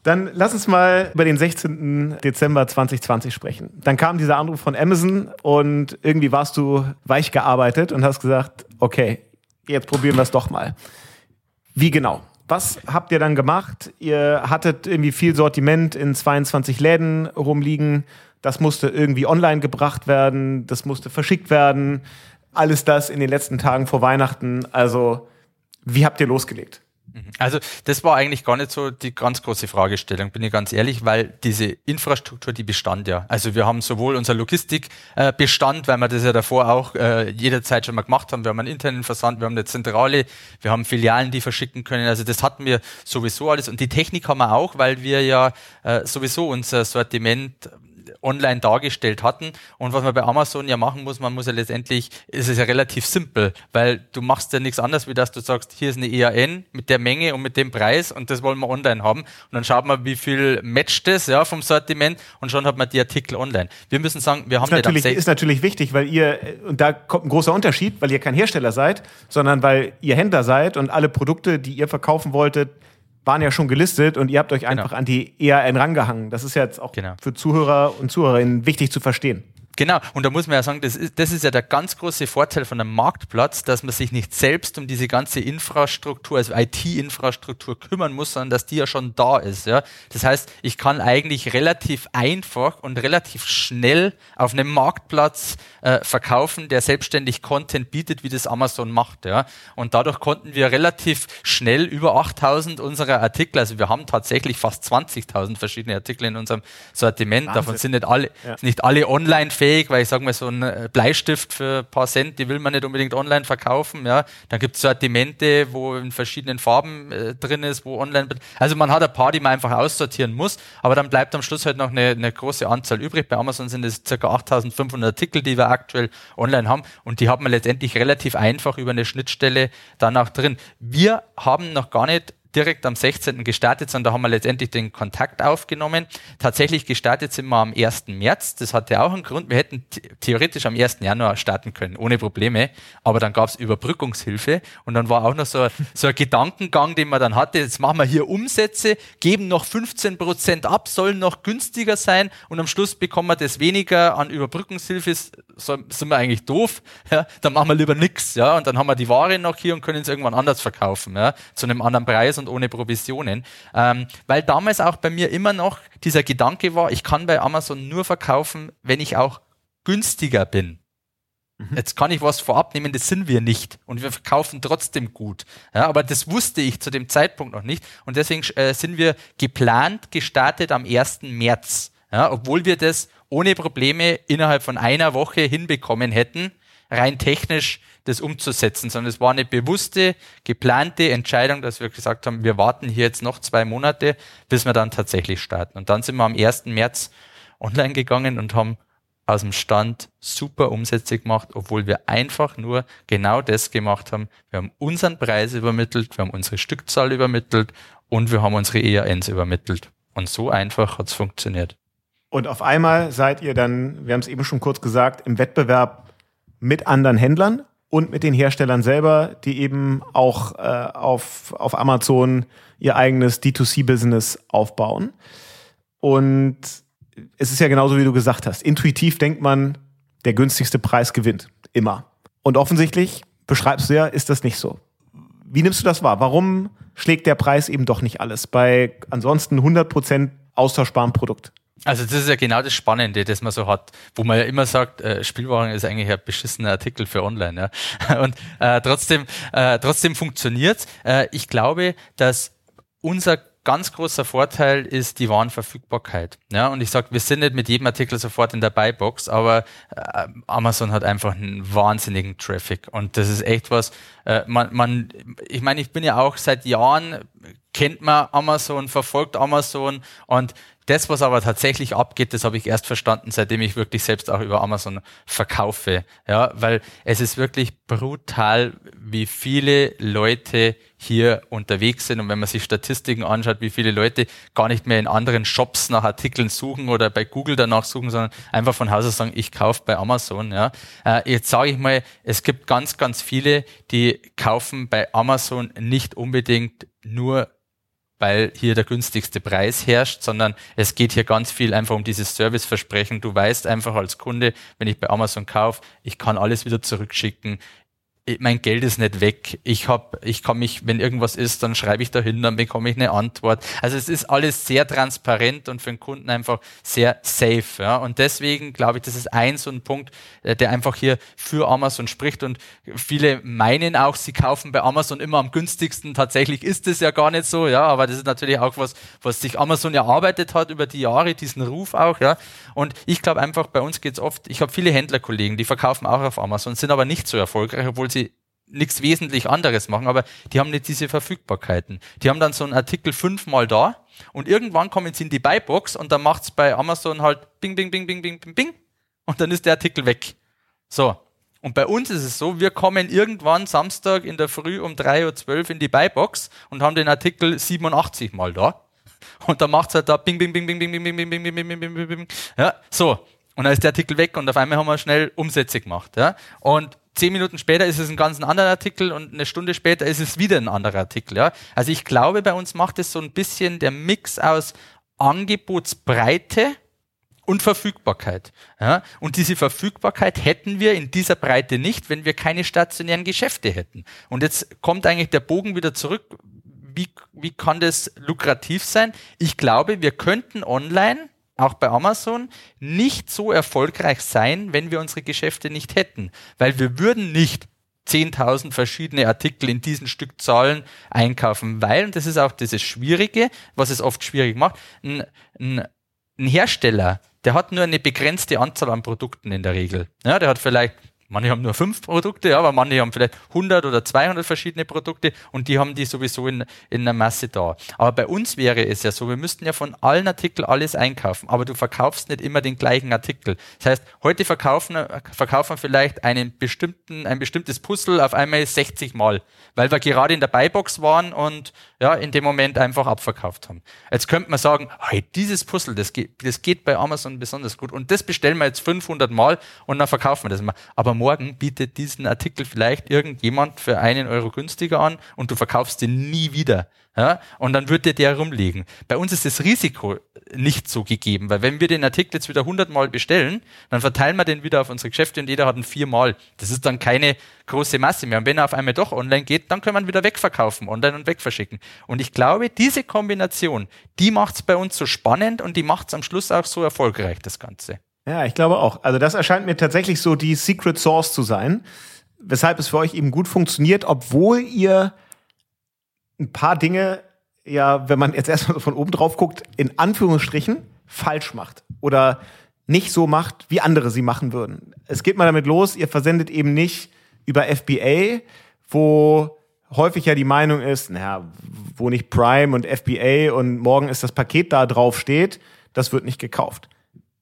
S1: Dann lass uns mal über den 16. Dezember 2020 sprechen. Dann kam dieser Anruf von Amazon und irgendwie warst du weich gearbeitet und hast gesagt, okay, jetzt probieren wir es doch mal. Wie genau? Was habt ihr dann gemacht? Ihr hattet irgendwie viel Sortiment in 22 Läden rumliegen. Das musste irgendwie online gebracht werden. Das musste verschickt werden. Alles das in den letzten Tagen vor Weihnachten. Also, wie habt ihr losgelegt?
S3: Mhm. Also das war eigentlich gar nicht so die ganz große Fragestellung, bin ich ganz ehrlich, weil diese Infrastruktur, die bestand ja. Also wir haben sowohl unser Logistikbestand, weil wir das ja davor auch äh, jederzeit schon mal gemacht haben. Wir haben einen internen Versand, wir haben eine Zentrale, wir haben Filialen, die verschicken können. Also das hatten wir sowieso alles. Und die Technik haben wir auch, weil wir ja äh, sowieso unser Sortiment online dargestellt hatten. Und was man bei Amazon ja machen muss, man muss ja letztendlich, ist es ja relativ simpel, weil du machst ja nichts anderes, wie dass du sagst, hier ist eine EAN mit der Menge und mit dem Preis und das wollen wir online haben. Und dann schaut man, wie viel matcht das ja, vom Sortiment und schon hat man die Artikel online. Wir müssen sagen, wir haben
S1: ist natürlich, ist natürlich wichtig, weil ihr, und da kommt ein großer Unterschied, weil ihr kein Hersteller seid, sondern weil ihr Händler seid und alle Produkte, die ihr verkaufen wolltet, waren ja schon gelistet und ihr habt euch genau. einfach an die ERN rangehangen. Das ist jetzt auch genau. für Zuhörer und Zuhörerinnen wichtig zu verstehen.
S3: Genau, und da muss man ja sagen, das ist, das ist ja der ganz große Vorteil von einem Marktplatz, dass man sich nicht selbst um diese ganze Infrastruktur, also IT-Infrastruktur kümmern muss, sondern dass die ja schon da ist. Ja? Das heißt, ich kann eigentlich relativ einfach und relativ schnell auf einem Marktplatz äh, verkaufen, der selbstständig Content bietet, wie das Amazon macht. Ja? Und dadurch konnten wir relativ schnell über 8000 unserer Artikel, also wir haben tatsächlich fast 20.000 verschiedene Artikel in unserem Sortiment, Wahnsinn. davon sind nicht alle, ja. nicht alle online fähig fähig, weil ich sage mal, so ein äh, Bleistift für ein paar Cent, die will man nicht unbedingt online verkaufen. Ja. Dann gibt es Sortimente, wo in verschiedenen Farben äh, drin ist, wo online. Also man hat ein paar, die man einfach aussortieren muss, aber dann bleibt am Schluss halt noch eine, eine große Anzahl übrig. Bei Amazon sind es ca. 8500 Artikel, die wir aktuell online haben und die hat man letztendlich relativ einfach über eine Schnittstelle danach drin. Wir haben noch gar nicht direkt am 16. gestartet, sondern da haben wir letztendlich den Kontakt aufgenommen. Tatsächlich gestartet sind wir am 1. März. Das hatte auch einen Grund. Wir hätten theoretisch am 1. Januar starten können, ohne Probleme. Aber dann gab es Überbrückungshilfe und dann war auch noch so, so ein Gedankengang, den man dann hatte. Jetzt machen wir hier Umsätze, geben noch 15 Prozent ab, sollen noch günstiger sein und am Schluss bekommen wir das weniger an Überbrückungshilfe. So, sind wir eigentlich doof? Ja, dann machen wir lieber nichts. Ja, und dann haben wir die Ware noch hier und können es irgendwann anders verkaufen, ja, zu einem anderen Preis und und ohne Provisionen. Ähm, weil damals auch bei mir immer noch dieser Gedanke war, ich kann bei Amazon nur verkaufen, wenn ich auch günstiger bin. Mhm. Jetzt kann ich was vorab nehmen, das sind wir nicht. Und wir verkaufen trotzdem gut. Ja, aber das wusste ich zu dem Zeitpunkt noch nicht. Und deswegen äh, sind wir geplant gestartet am 1. März. Ja, obwohl wir das ohne Probleme innerhalb von einer Woche hinbekommen hätten, rein technisch das umzusetzen, sondern es war eine bewusste, geplante Entscheidung, dass wir gesagt haben, wir warten hier jetzt noch zwei Monate, bis wir dann tatsächlich starten. Und dann sind wir am 1. März online gegangen und haben aus dem Stand super Umsätze gemacht, obwohl wir einfach nur genau das gemacht haben. Wir haben unseren Preis übermittelt, wir haben unsere Stückzahl übermittelt und wir haben unsere ERNs übermittelt. Und so einfach hat es funktioniert.
S1: Und auf einmal seid ihr dann, wir haben es eben schon kurz gesagt, im Wettbewerb mit anderen Händlern und mit den Herstellern selber, die eben auch äh, auf, auf Amazon ihr eigenes D2C-Business aufbauen. Und es ist ja genauso, wie du gesagt hast. Intuitiv denkt man, der günstigste Preis gewinnt. Immer. Und offensichtlich, beschreibst du ja, ist das nicht so. Wie nimmst du das wahr? Warum schlägt der Preis eben doch nicht alles bei ansonsten 100% austauschbarem Produkt?
S3: Also das ist ja genau das Spannende, das man so hat, wo man ja immer sagt, äh, Spielwaren ist eigentlich ein beschissener Artikel für online. Ja? (laughs) Und äh, trotzdem, äh, trotzdem funktioniert's. Äh, ich glaube, dass unser ganz großer Vorteil ist die Warenverfügbarkeit. Ja, und ich sage, wir sind nicht mit jedem Artikel sofort in der Buybox, aber äh, Amazon hat einfach einen wahnsinnigen Traffic. Und das ist echt was, äh, man, man, ich meine, ich bin ja auch seit Jahren, kennt man Amazon, verfolgt Amazon und das, was aber tatsächlich abgeht, das habe ich erst verstanden, seitdem ich wirklich selbst auch über Amazon verkaufe. Ja, weil es ist wirklich brutal, wie viele Leute hier unterwegs sind. Und wenn man sich Statistiken anschaut, wie viele Leute gar nicht mehr in anderen Shops nach Artikeln suchen oder bei Google danach suchen, sondern einfach von Haus aus sagen, ich kaufe bei Amazon. Ja. Äh, jetzt sage ich mal, es gibt ganz, ganz viele, die kaufen bei Amazon nicht unbedingt nur weil hier der günstigste Preis herrscht, sondern es geht hier ganz viel einfach um dieses Serviceversprechen. Du weißt einfach als Kunde, wenn ich bei Amazon kaufe, ich kann alles wieder zurückschicken mein Geld ist nicht weg. Ich hab, ich kann mich, wenn irgendwas ist, dann schreibe ich da hin, dann bekomme ich eine Antwort. Also es ist alles sehr transparent und für den Kunden einfach sehr safe. Ja? Und deswegen glaube ich, das ist ein so ein Punkt, äh, der einfach hier für Amazon spricht. Und viele meinen auch, sie kaufen bei Amazon immer am günstigsten. Tatsächlich ist es ja gar nicht so, ja. Aber das ist natürlich auch was, was sich Amazon erarbeitet hat über die Jahre, diesen Ruf auch, ja. Und ich glaube einfach, bei uns geht's oft, ich habe viele Händlerkollegen, die verkaufen auch auf Amazon, sind aber nicht so erfolgreich, obwohl sie nichts wesentlich anderes machen, aber die haben nicht diese Verfügbarkeiten. Die haben dann so einen Artikel fünfmal da und irgendwann kommen sie in die Buybox und dann macht's bei Amazon halt bing, bing, bing, bing, bing, bing, bing und dann ist der Artikel weg. So. Und bei uns ist es so, wir kommen irgendwann Samstag in der Früh um 3.12 Uhr in die Buybox und haben den Artikel 87 mal da. Und dann macht's halt da bing, bing, bing, bing, bing, bing, bing, bing, bing, bing, bing, bing, bing, bing. Ja, so. Und dann ist der Artikel weg und auf einmal haben wir schnell Umsätze gemacht. Ja. Und zehn Minuten später ist es ein ganz anderer Artikel und eine Stunde später ist es wieder ein anderer Artikel. Ja? Also ich glaube, bei uns macht es so ein bisschen der Mix aus Angebotsbreite und Verfügbarkeit. Ja? Und diese Verfügbarkeit hätten wir in dieser Breite nicht, wenn wir keine stationären Geschäfte hätten. Und jetzt kommt eigentlich der Bogen wieder zurück. Wie, wie kann das lukrativ sein? Ich glaube, wir könnten online auch bei Amazon, nicht so erfolgreich sein, wenn wir unsere Geschäfte nicht hätten. Weil wir würden nicht 10.000 verschiedene Artikel in diesen Stückzahlen einkaufen, weil, und das ist auch dieses Schwierige, was es oft schwierig macht, ein, ein, ein Hersteller, der hat nur eine begrenzte Anzahl an Produkten in der Regel. Ja, der hat vielleicht Manche haben nur fünf Produkte, aber manche haben vielleicht 100 oder 200 verschiedene Produkte und die haben die sowieso in, in einer Masse da. Aber bei uns wäre es ja so, wir müssten ja von allen Artikeln alles einkaufen, aber du verkaufst nicht immer den gleichen Artikel. Das heißt, heute verkaufen, verkaufen wir vielleicht einen bestimmten, ein bestimmtes Puzzle auf einmal 60 Mal, weil wir gerade in der Buybox waren und ja, in dem Moment einfach abverkauft haben. Jetzt könnte man sagen, hey, dieses Puzzle, das geht, das geht bei Amazon besonders gut und das bestellen wir jetzt 500 Mal und dann verkaufen wir das mal. Aber morgen bietet diesen Artikel vielleicht irgendjemand für einen Euro günstiger an und du verkaufst den nie wieder. Ja? Und dann wird dir der rumliegen. Bei uns ist das Risiko nicht so gegeben, weil wenn wir den Artikel jetzt wieder 100 Mal bestellen, dann verteilen wir den wieder auf unsere Geschäfte und jeder hat ihn viermal. Das ist dann keine große Masse mehr. Und wenn er auf einmal doch online geht, dann können wir ihn wieder wegverkaufen, online und wegverschicken. Und ich glaube, diese Kombination, die macht es bei uns so spannend und die macht es am Schluss auch so erfolgreich, das Ganze.
S1: Ja, ich glaube auch. Also das erscheint mir tatsächlich so die Secret Source zu sein, weshalb es für euch eben gut funktioniert, obwohl ihr ein paar Dinge, ja, wenn man jetzt erstmal von oben drauf guckt, in Anführungsstrichen falsch macht oder nicht so macht, wie andere sie machen würden. Es geht mal damit los, ihr versendet eben nicht über FBA, wo häufig ja die Meinung ist, naja, wo nicht Prime und FBA und morgen ist das Paket da drauf steht, das wird nicht gekauft.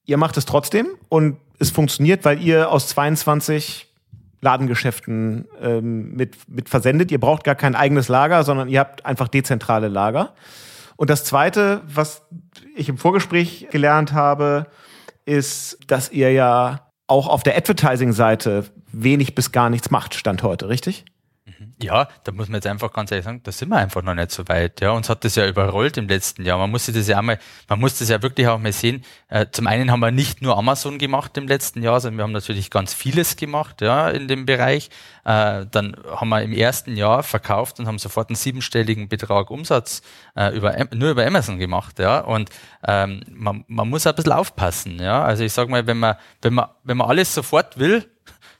S1: Ihr macht es trotzdem und es funktioniert, weil ihr aus 22 Ladengeschäften ähm, mit, mit versendet. Ihr braucht gar kein eigenes Lager, sondern ihr habt einfach dezentrale Lager. Und das Zweite, was ich im Vorgespräch gelernt habe, ist, dass ihr ja auch auf der Advertising-Seite wenig bis gar nichts macht, Stand heute, richtig?
S3: Ja, da muss man jetzt einfach ganz ehrlich sagen, da sind wir einfach noch nicht so weit. Ja, uns hat das ja überrollt im letzten Jahr. Man muss das ja einmal, man muss das ja wirklich auch mal sehen. Äh, zum einen haben wir nicht nur Amazon gemacht im letzten Jahr, sondern wir haben natürlich ganz vieles gemacht, ja, in dem Bereich. Äh, dann haben wir im ersten Jahr verkauft und haben sofort einen siebenstelligen Betrag Umsatz äh, über, nur über Amazon gemacht, ja. Und ähm, man, man muss ein bisschen aufpassen, ja. Also ich sag mal, wenn man, wenn man, wenn man alles sofort will,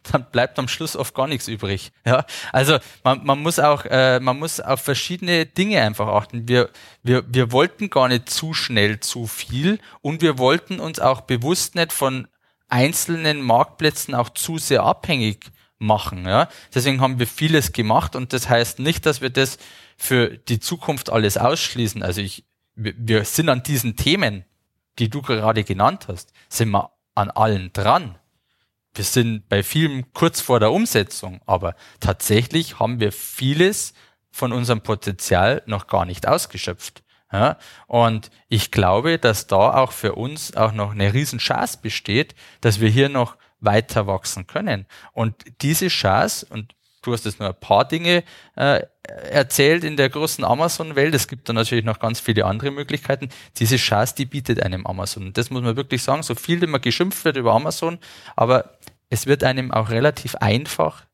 S3: (laughs) dann bleibt am Schluss oft gar nichts übrig. Ja, also man, man muss auch, äh, man muss auf verschiedene Dinge einfach achten. Wir, wir, wir wollten gar nicht zu schnell zu viel und wir wollten uns auch bewusst nicht von einzelnen Marktplätzen auch zu sehr abhängig machen. Ja? Deswegen haben wir vieles gemacht und das heißt nicht, dass wir das für die Zukunft alles ausschließen. Also ich, wir sind an diesen Themen, die du gerade genannt hast, sind wir an allen dran wir sind bei vielen kurz vor der Umsetzung, aber tatsächlich haben wir vieles von unserem Potenzial noch gar nicht ausgeschöpft. Ja, und ich glaube, dass da auch für uns auch noch eine Riesenchance besteht, dass wir hier noch weiter wachsen können. Und diese Chance, und Du hast jetzt nur ein paar Dinge äh, erzählt in der großen Amazon-Welt. Es gibt da natürlich noch ganz viele andere Möglichkeiten. Diese Chance, die bietet einem Amazon. Und das muss man wirklich sagen, so viel immer geschimpft wird über Amazon, aber es wird einem auch relativ einfach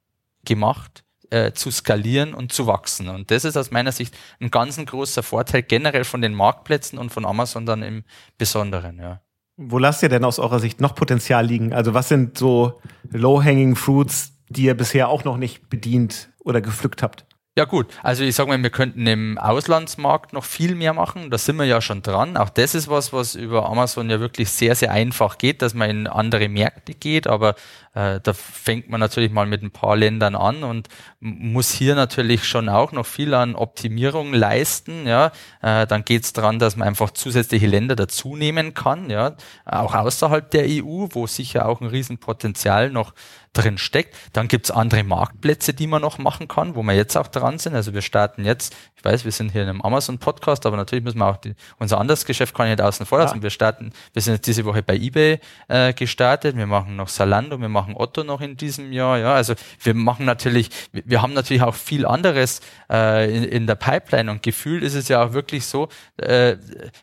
S3: gemacht, äh, zu skalieren und zu wachsen. Und das ist aus meiner Sicht ein ganz großer Vorteil generell von den Marktplätzen und von Amazon dann im Besonderen. Ja.
S1: Wo lasst ihr denn aus eurer Sicht noch Potenzial liegen? Also was sind so low-hanging fruits, die ihr bisher auch noch nicht bedient oder gepflückt habt?
S3: Ja gut, also ich sage mal, wir könnten im Auslandsmarkt noch viel mehr machen. Da sind wir ja schon dran. Auch das ist was, was über Amazon ja wirklich sehr, sehr einfach geht, dass man in andere Märkte geht. Aber äh, da fängt man natürlich mal mit ein paar Ländern an und muss hier natürlich schon auch noch viel an Optimierung leisten. Ja, äh, dann geht es daran, dass man einfach zusätzliche Länder dazu nehmen kann. Ja, auch außerhalb der EU, wo sicher auch ein Riesenpotenzial noch drin steckt. Dann gibt's andere Marktplätze, die man noch machen kann, wo wir jetzt auch dran sind. Also wir starten jetzt, ich weiß, wir sind hier in einem Amazon-Podcast, aber natürlich müssen wir auch die, unser anderes Geschäft kann ich nicht außen vor lassen. Ja. Wir starten, wir sind jetzt diese Woche bei eBay äh, gestartet, wir machen noch Salando, wir machen Otto noch in diesem Jahr. Ja, also wir machen natürlich, wir haben natürlich auch viel anderes äh, in, in der Pipeline und gefühlt ist es ja auch wirklich so, äh,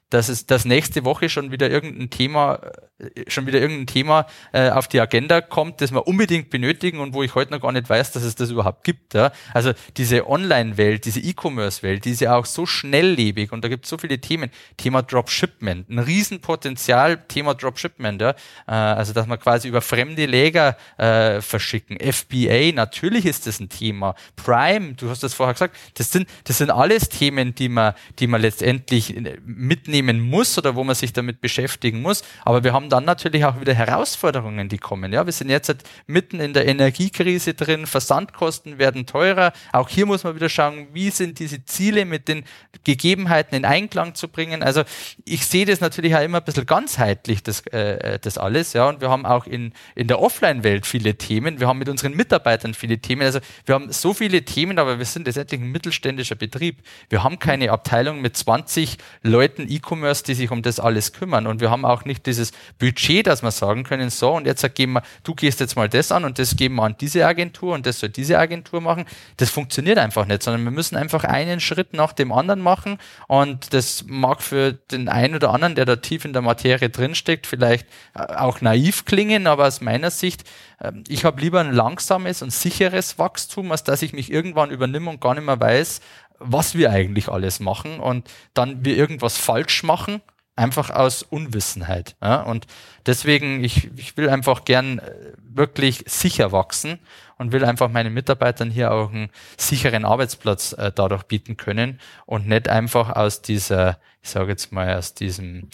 S3: dass es das nächste Woche schon wieder irgendein Thema äh, schon wieder irgendein Thema äh, auf die Agenda kommt, das wir unbedingt benötigen und wo ich heute noch gar nicht weiß, dass es das überhaupt gibt. Ja? Also diese Online-Welt, diese E-Commerce-Welt, die ist ja auch so schnelllebig und da gibt es so viele Themen. Thema Dropshipment, ein Riesenpotenzial, Thema Dropshipment, ja? Äh, also dass man quasi über fremde Läger äh, verschicken. FBA, natürlich ist das ein Thema. Prime, du hast das vorher gesagt, das sind, das sind alles Themen, die man, die man letztendlich äh, mitnehmen muss oder wo man sich damit beschäftigen muss. Aber wir haben dann natürlich auch wieder Herausforderungen, die kommen. Ja, wir sind jetzt halt mitten in der Energiekrise drin, Versandkosten werden teurer. Auch hier muss man wieder schauen, wie sind diese Ziele mit den Gegebenheiten in Einklang zu bringen. Also ich sehe das natürlich auch immer ein bisschen ganzheitlich, das, äh, das alles. Ja, und wir haben auch in, in der Offline-Welt viele Themen. Wir haben mit unseren Mitarbeitern viele Themen. Also wir haben so viele Themen, aber wir sind letztendlich ein mittelständischer Betrieb. Wir haben keine Abteilung mit 20 Leuten E-Commerce, die sich um das alles kümmern. Und wir haben auch nicht dieses Budget, dass wir sagen können, so und jetzt geben wir, du gehst jetzt mal das an und das geben wir an diese Agentur und das soll diese Agentur machen. Das funktioniert einfach nicht, sondern wir müssen einfach einen Schritt nach dem anderen machen und das mag für den einen oder anderen, der da tief in der Materie drinsteckt, vielleicht äh, auch naiv klingen, aber aus meiner Sicht, ähm, ich habe lieber ein langsames und sicheres Wachstum, als dass ich mich irgendwann übernimme und gar nicht mehr weiß, was wir eigentlich alles machen und dann wir irgendwas falsch machen einfach aus Unwissenheit. Ja? Und deswegen, ich, ich will einfach gern äh, wirklich sicher wachsen und will einfach meinen Mitarbeitern hier auch einen sicheren Arbeitsplatz äh, dadurch bieten können und nicht einfach aus dieser, ich sage jetzt mal, aus diesem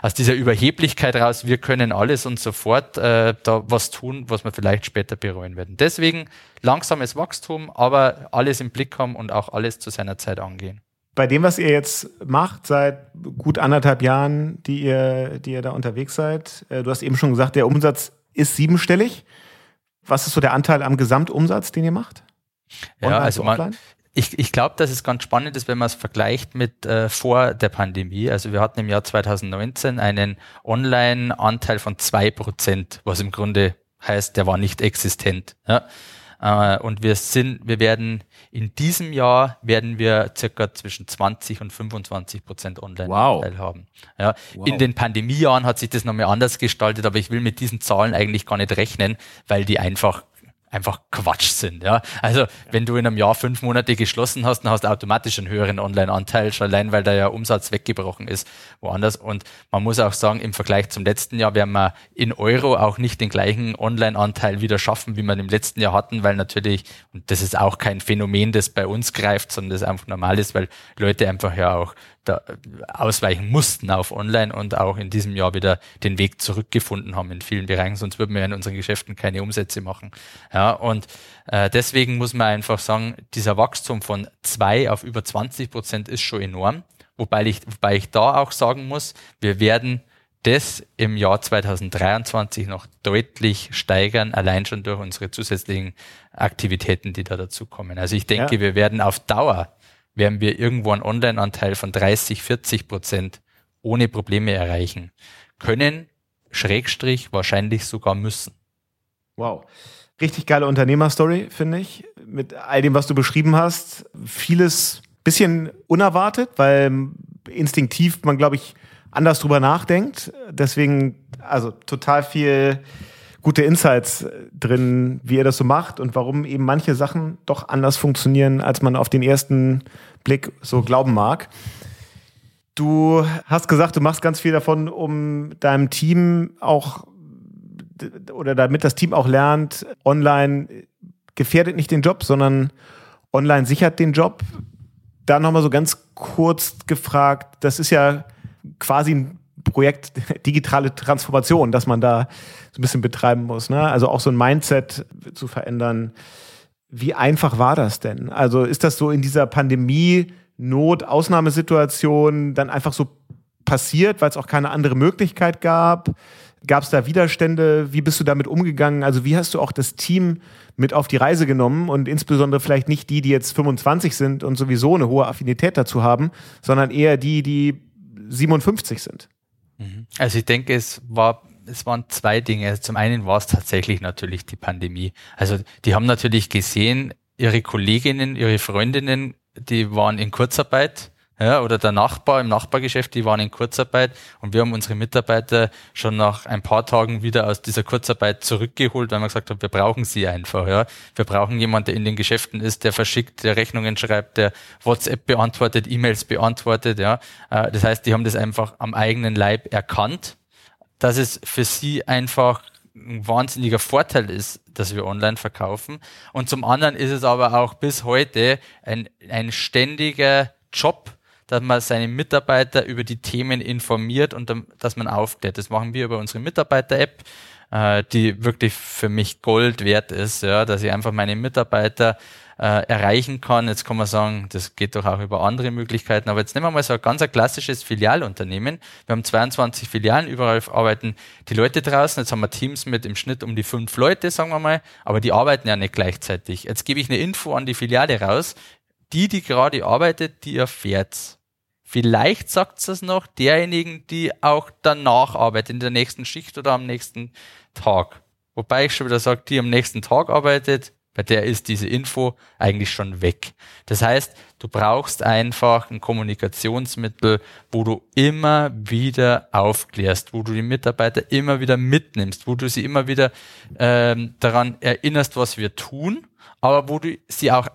S3: aus dieser Überheblichkeit raus, wir können alles und sofort äh, da was tun, was wir vielleicht später bereuen werden. Deswegen langsames Wachstum, aber alles im Blick haben und auch alles zu seiner Zeit angehen
S1: bei dem, was ihr jetzt macht, seit gut anderthalb Jahren, die ihr, die ihr da unterwegs seid, äh, du hast eben schon gesagt, der Umsatz ist siebenstellig. Was ist so der Anteil am Gesamtumsatz, den ihr macht?
S3: Online ja, also man, ich, ich glaube, dass es ganz spannend ist, wenn man es vergleicht mit äh, vor der Pandemie. Also wir hatten im Jahr 2019 einen Online-Anteil von zwei Prozent, was im Grunde heißt, der war nicht existent. Ja. Äh, und wir sind, wir werden in diesem Jahr werden wir circa zwischen 20 und 25 Prozent Online-Anteil wow. haben. Ja, wow. In den Pandemiejahren hat sich das nochmal anders gestaltet, aber ich will mit diesen Zahlen eigentlich gar nicht rechnen, weil die einfach einfach Quatsch sind. Ja? Also wenn du in einem Jahr fünf Monate geschlossen hast, dann hast du automatisch einen höheren Online-Anteil, schon allein weil da ja Umsatz weggebrochen ist woanders. Und man muss auch sagen, im Vergleich zum letzten Jahr werden wir in Euro auch nicht den gleichen Online-Anteil wieder schaffen, wie wir im letzten Jahr hatten, weil natürlich, und das ist auch kein Phänomen, das bei uns greift, sondern das einfach normal ist, weil Leute einfach ja auch da ausweichen mussten auf Online und auch in diesem Jahr wieder den Weg zurückgefunden haben in vielen Bereichen, sonst würden wir in unseren Geschäften keine Umsätze machen. Ja, und äh, deswegen muss man einfach sagen, dieser Wachstum von zwei auf über 20 Prozent ist schon enorm. Wobei ich, wobei ich da auch sagen muss, wir werden das im Jahr 2023 noch deutlich steigern, allein schon durch unsere zusätzlichen Aktivitäten, die da dazu kommen. Also ich denke, ja. wir werden auf Dauer werden wir irgendwo einen Online-Anteil von 30, 40 Prozent ohne Probleme erreichen können, Schrägstrich wahrscheinlich sogar müssen.
S1: Wow. Richtig geile Unternehmerstory, finde ich. Mit all dem, was du beschrieben hast. Vieles bisschen unerwartet, weil instinktiv man, glaube ich, anders drüber nachdenkt. Deswegen, also total viel gute Insights drin, wie ihr das so macht und warum eben manche Sachen doch anders funktionieren, als man auf den ersten Blick so glauben mag. Du hast gesagt, du machst ganz viel davon, um deinem Team auch oder damit das Team auch lernt, online gefährdet nicht den Job, sondern online sichert den Job. Da nochmal so ganz kurz gefragt, das ist ja quasi ein Projekt digitale Transformation, dass man da so ein bisschen betreiben muss. Ne? Also auch so ein Mindset zu verändern. Wie einfach war das denn? Also ist das so in dieser Pandemie Not, Ausnahmesituation dann einfach so passiert, weil es auch keine andere Möglichkeit gab? Gab es da Widerstände? Wie bist du damit umgegangen? Also wie hast du auch das Team mit auf die Reise genommen und insbesondere vielleicht nicht die, die jetzt 25 sind und sowieso eine hohe Affinität dazu haben, sondern eher die, die 57 sind?
S3: Mhm. Also ich denke, es war es waren zwei Dinge. Also zum einen war es tatsächlich natürlich die Pandemie. Also die haben natürlich gesehen, ihre Kolleginnen, ihre Freundinnen, die waren in Kurzarbeit ja, oder der Nachbar im Nachbargeschäft, die waren in Kurzarbeit und wir haben unsere Mitarbeiter schon nach ein paar Tagen wieder aus dieser Kurzarbeit zurückgeholt, weil wir gesagt haben, wir brauchen sie einfach. Ja. Wir brauchen jemanden, der in den Geschäften ist, der verschickt, der Rechnungen schreibt, der WhatsApp beantwortet, E-Mails beantwortet. Ja. Äh, das heißt, die haben das einfach am eigenen Leib erkannt, dass es für sie einfach ein wahnsinniger Vorteil ist, dass wir online verkaufen. Und zum anderen ist es aber auch bis heute ein, ein ständiger Job, dass man seine Mitarbeiter über die Themen informiert und dass man aufklärt. Das machen wir über unsere Mitarbeiter-App, äh, die wirklich für mich Gold wert ist, ja, dass ich einfach meine Mitarbeiter äh, erreichen kann. Jetzt kann man sagen, das geht doch auch über andere Möglichkeiten. Aber jetzt nehmen wir mal so ein ganz klassisches Filialunternehmen. Wir haben 22 Filialen, überall arbeiten die Leute draußen. Jetzt haben wir Teams mit im Schnitt um die fünf Leute, sagen wir mal, aber die arbeiten ja nicht gleichzeitig. Jetzt gebe ich eine Info an die Filiale raus. Die, die gerade arbeitet, die erfährt's. Vielleicht sagt es noch derjenigen, die auch danach arbeiten, in der nächsten Schicht oder am nächsten Tag. Wobei ich schon wieder sage, die am nächsten Tag arbeitet, bei der ist diese Info eigentlich schon weg. Das heißt, du brauchst einfach ein Kommunikationsmittel, wo du immer wieder aufklärst, wo du die Mitarbeiter immer wieder mitnimmst, wo du sie immer wieder ähm, daran erinnerst, was wir tun, aber wo du sie auch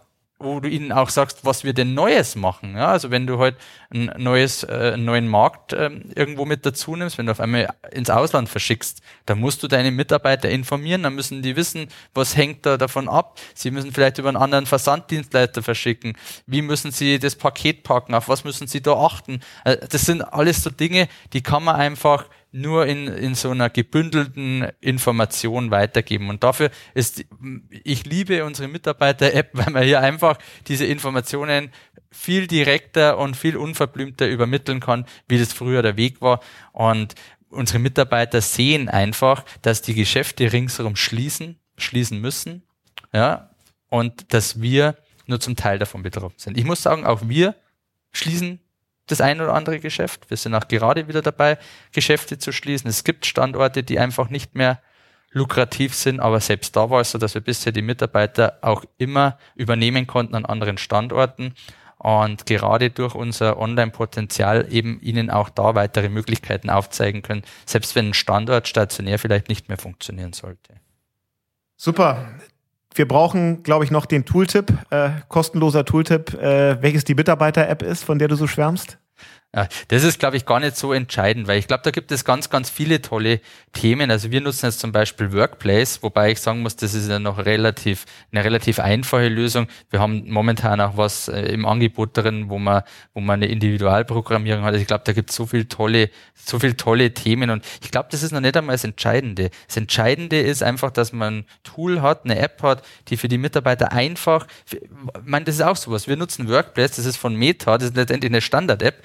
S3: wo du ihnen auch sagst, was wir denn Neues machen. Ja, also wenn du halt ein neues, äh, einen neuen Markt äh, irgendwo mit dazu nimmst, wenn du auf einmal ins Ausland verschickst, dann musst du deine Mitarbeiter informieren, dann müssen die wissen, was hängt da davon ab. Sie müssen vielleicht über einen anderen Versanddienstleister verschicken. Wie müssen sie das Paket packen? Auf was müssen sie da achten? Äh, das sind alles so Dinge, die kann man einfach nur in, in so einer gebündelten Information weitergeben. Und dafür ist, ich liebe unsere Mitarbeiter-App, (laughs) weil man hier einfach diese Informationen viel direkter und viel unverblümter übermitteln kann, wie das früher der Weg war. Und unsere Mitarbeiter sehen einfach, dass die Geschäfte ringsherum schließen, schließen müssen, ja, und dass wir nur zum Teil davon betroffen sind. Ich muss sagen, auch wir schließen das ein oder andere Geschäft. Wir sind auch gerade wieder dabei, Geschäfte zu schließen. Es gibt Standorte, die einfach nicht mehr lukrativ sind, aber selbst da war es so, dass wir bisher die Mitarbeiter auch immer übernehmen konnten an anderen Standorten und gerade durch unser Online-Potenzial eben ihnen auch da weitere Möglichkeiten aufzeigen können, selbst wenn ein Standort stationär vielleicht nicht mehr funktionieren sollte.
S1: Super. Wir brauchen, glaube ich, noch den Tooltip, äh, kostenloser Tooltip, äh, welches die Mitarbeiter-App ist, von der du so schwärmst.
S3: Das ist, glaube ich, gar nicht so entscheidend, weil ich glaube, da gibt es ganz, ganz viele tolle Themen. Also wir nutzen jetzt zum Beispiel Workplace, wobei ich sagen muss, das ist ja noch relativ eine relativ einfache Lösung. Wir haben momentan auch was äh, im Angebot drin, wo man, wo man eine Individualprogrammierung hat. Ich glaube, da gibt es so viel tolle, so viel tolle Themen und ich glaube, das ist noch nicht einmal das Entscheidende. Das Entscheidende ist einfach, dass man ein Tool hat, eine App hat, die für die Mitarbeiter einfach, ich meine, das ist auch sowas. Wir nutzen Workplace, das ist von Meta, das ist letztendlich eine Standard-App.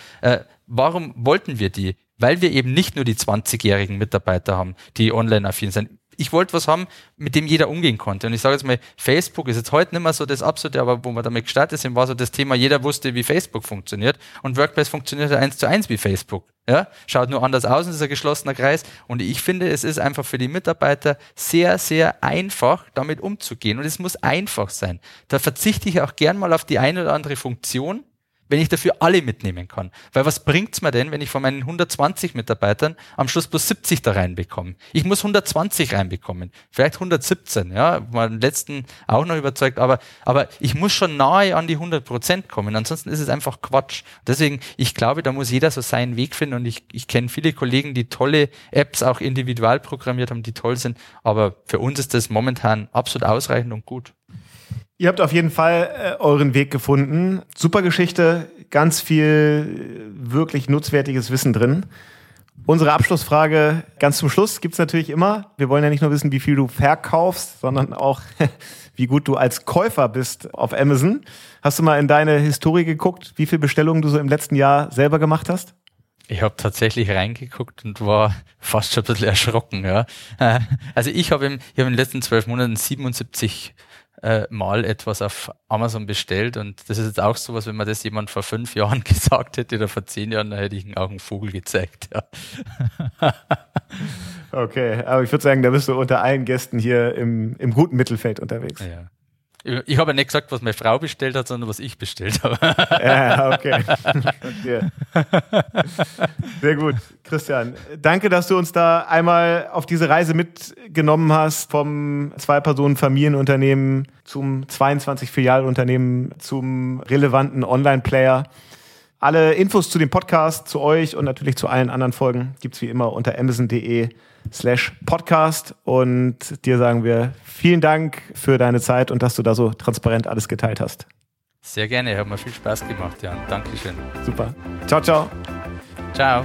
S3: Warum wollten wir die? Weil wir eben nicht nur die 20-jährigen Mitarbeiter haben, die online affin sind. ich wollte was haben, mit dem jeder umgehen konnte. Und ich sage jetzt mal, Facebook ist jetzt heute nicht mehr so das absolute, aber wo wir damit gestartet sind, war so das Thema, jeder wusste, wie Facebook funktioniert. Und WordPress funktioniert eins zu eins wie Facebook. Ja, schaut nur anders aus, es ist ein geschlossener Kreis. Und ich finde, es ist einfach für die Mitarbeiter sehr, sehr einfach, damit umzugehen. Und es muss einfach sein. Da verzichte ich auch gern mal auf die eine oder andere Funktion, wenn ich dafür alle mitnehmen kann. Weil was bringt's mir denn, wenn ich von meinen 120 Mitarbeitern am Schluss bloß 70 da reinbekomme? Ich muss 120 reinbekommen, vielleicht 117, ja, war den letzten auch noch überzeugt, aber, aber ich muss schon nahe an die 100 Prozent kommen, ansonsten ist es einfach Quatsch. Deswegen, ich glaube, da muss jeder so seinen Weg finden und ich, ich kenne viele Kollegen, die tolle Apps auch individual programmiert haben, die toll sind, aber für uns ist das momentan absolut ausreichend und gut.
S1: Ihr habt auf jeden Fall äh, euren Weg gefunden. Super Geschichte, ganz viel äh, wirklich nutzwertiges Wissen drin. Unsere Abschlussfrage ganz zum Schluss gibt's natürlich immer. Wir wollen ja nicht nur wissen, wie viel du verkaufst, sondern auch, (laughs) wie gut du als Käufer bist auf Amazon. Hast du mal in deine Historie geguckt, wie viele Bestellungen du so im letzten Jahr selber gemacht hast?
S3: Ich habe tatsächlich reingeguckt und war (laughs) fast schon ein bisschen erschrocken. Ja. (laughs) Also ich habe hab in den letzten zwölf Monaten 77 äh, mal etwas auf Amazon bestellt und das ist jetzt auch sowas, wenn man das jemand vor fünf Jahren (laughs) gesagt hätte oder vor zehn Jahren, dann hätte ich ihm auch einen Vogel gezeigt. Ja. (laughs)
S1: okay, aber ich würde sagen, da bist du unter allen Gästen hier im, im guten Mittelfeld unterwegs.
S3: Ja. Ich habe ja nicht gesagt, was meine Frau bestellt hat, sondern was ich bestellt habe.
S1: Ja, okay. okay. Sehr gut. Christian, danke, dass du uns da einmal auf diese Reise mitgenommen hast vom Zwei-Personen-Familienunternehmen zum 22 Filialunternehmen zum relevanten Online-Player. Alle Infos zu dem Podcast, zu euch und natürlich zu allen anderen Folgen gibt's wie immer unter amazon.de slash podcast. Und dir sagen wir vielen Dank für deine Zeit und dass du da so transparent alles geteilt hast.
S3: Sehr gerne, hat mir viel Spaß gemacht, Jan. Dankeschön.
S1: Super. Ciao, ciao.
S3: Ciao.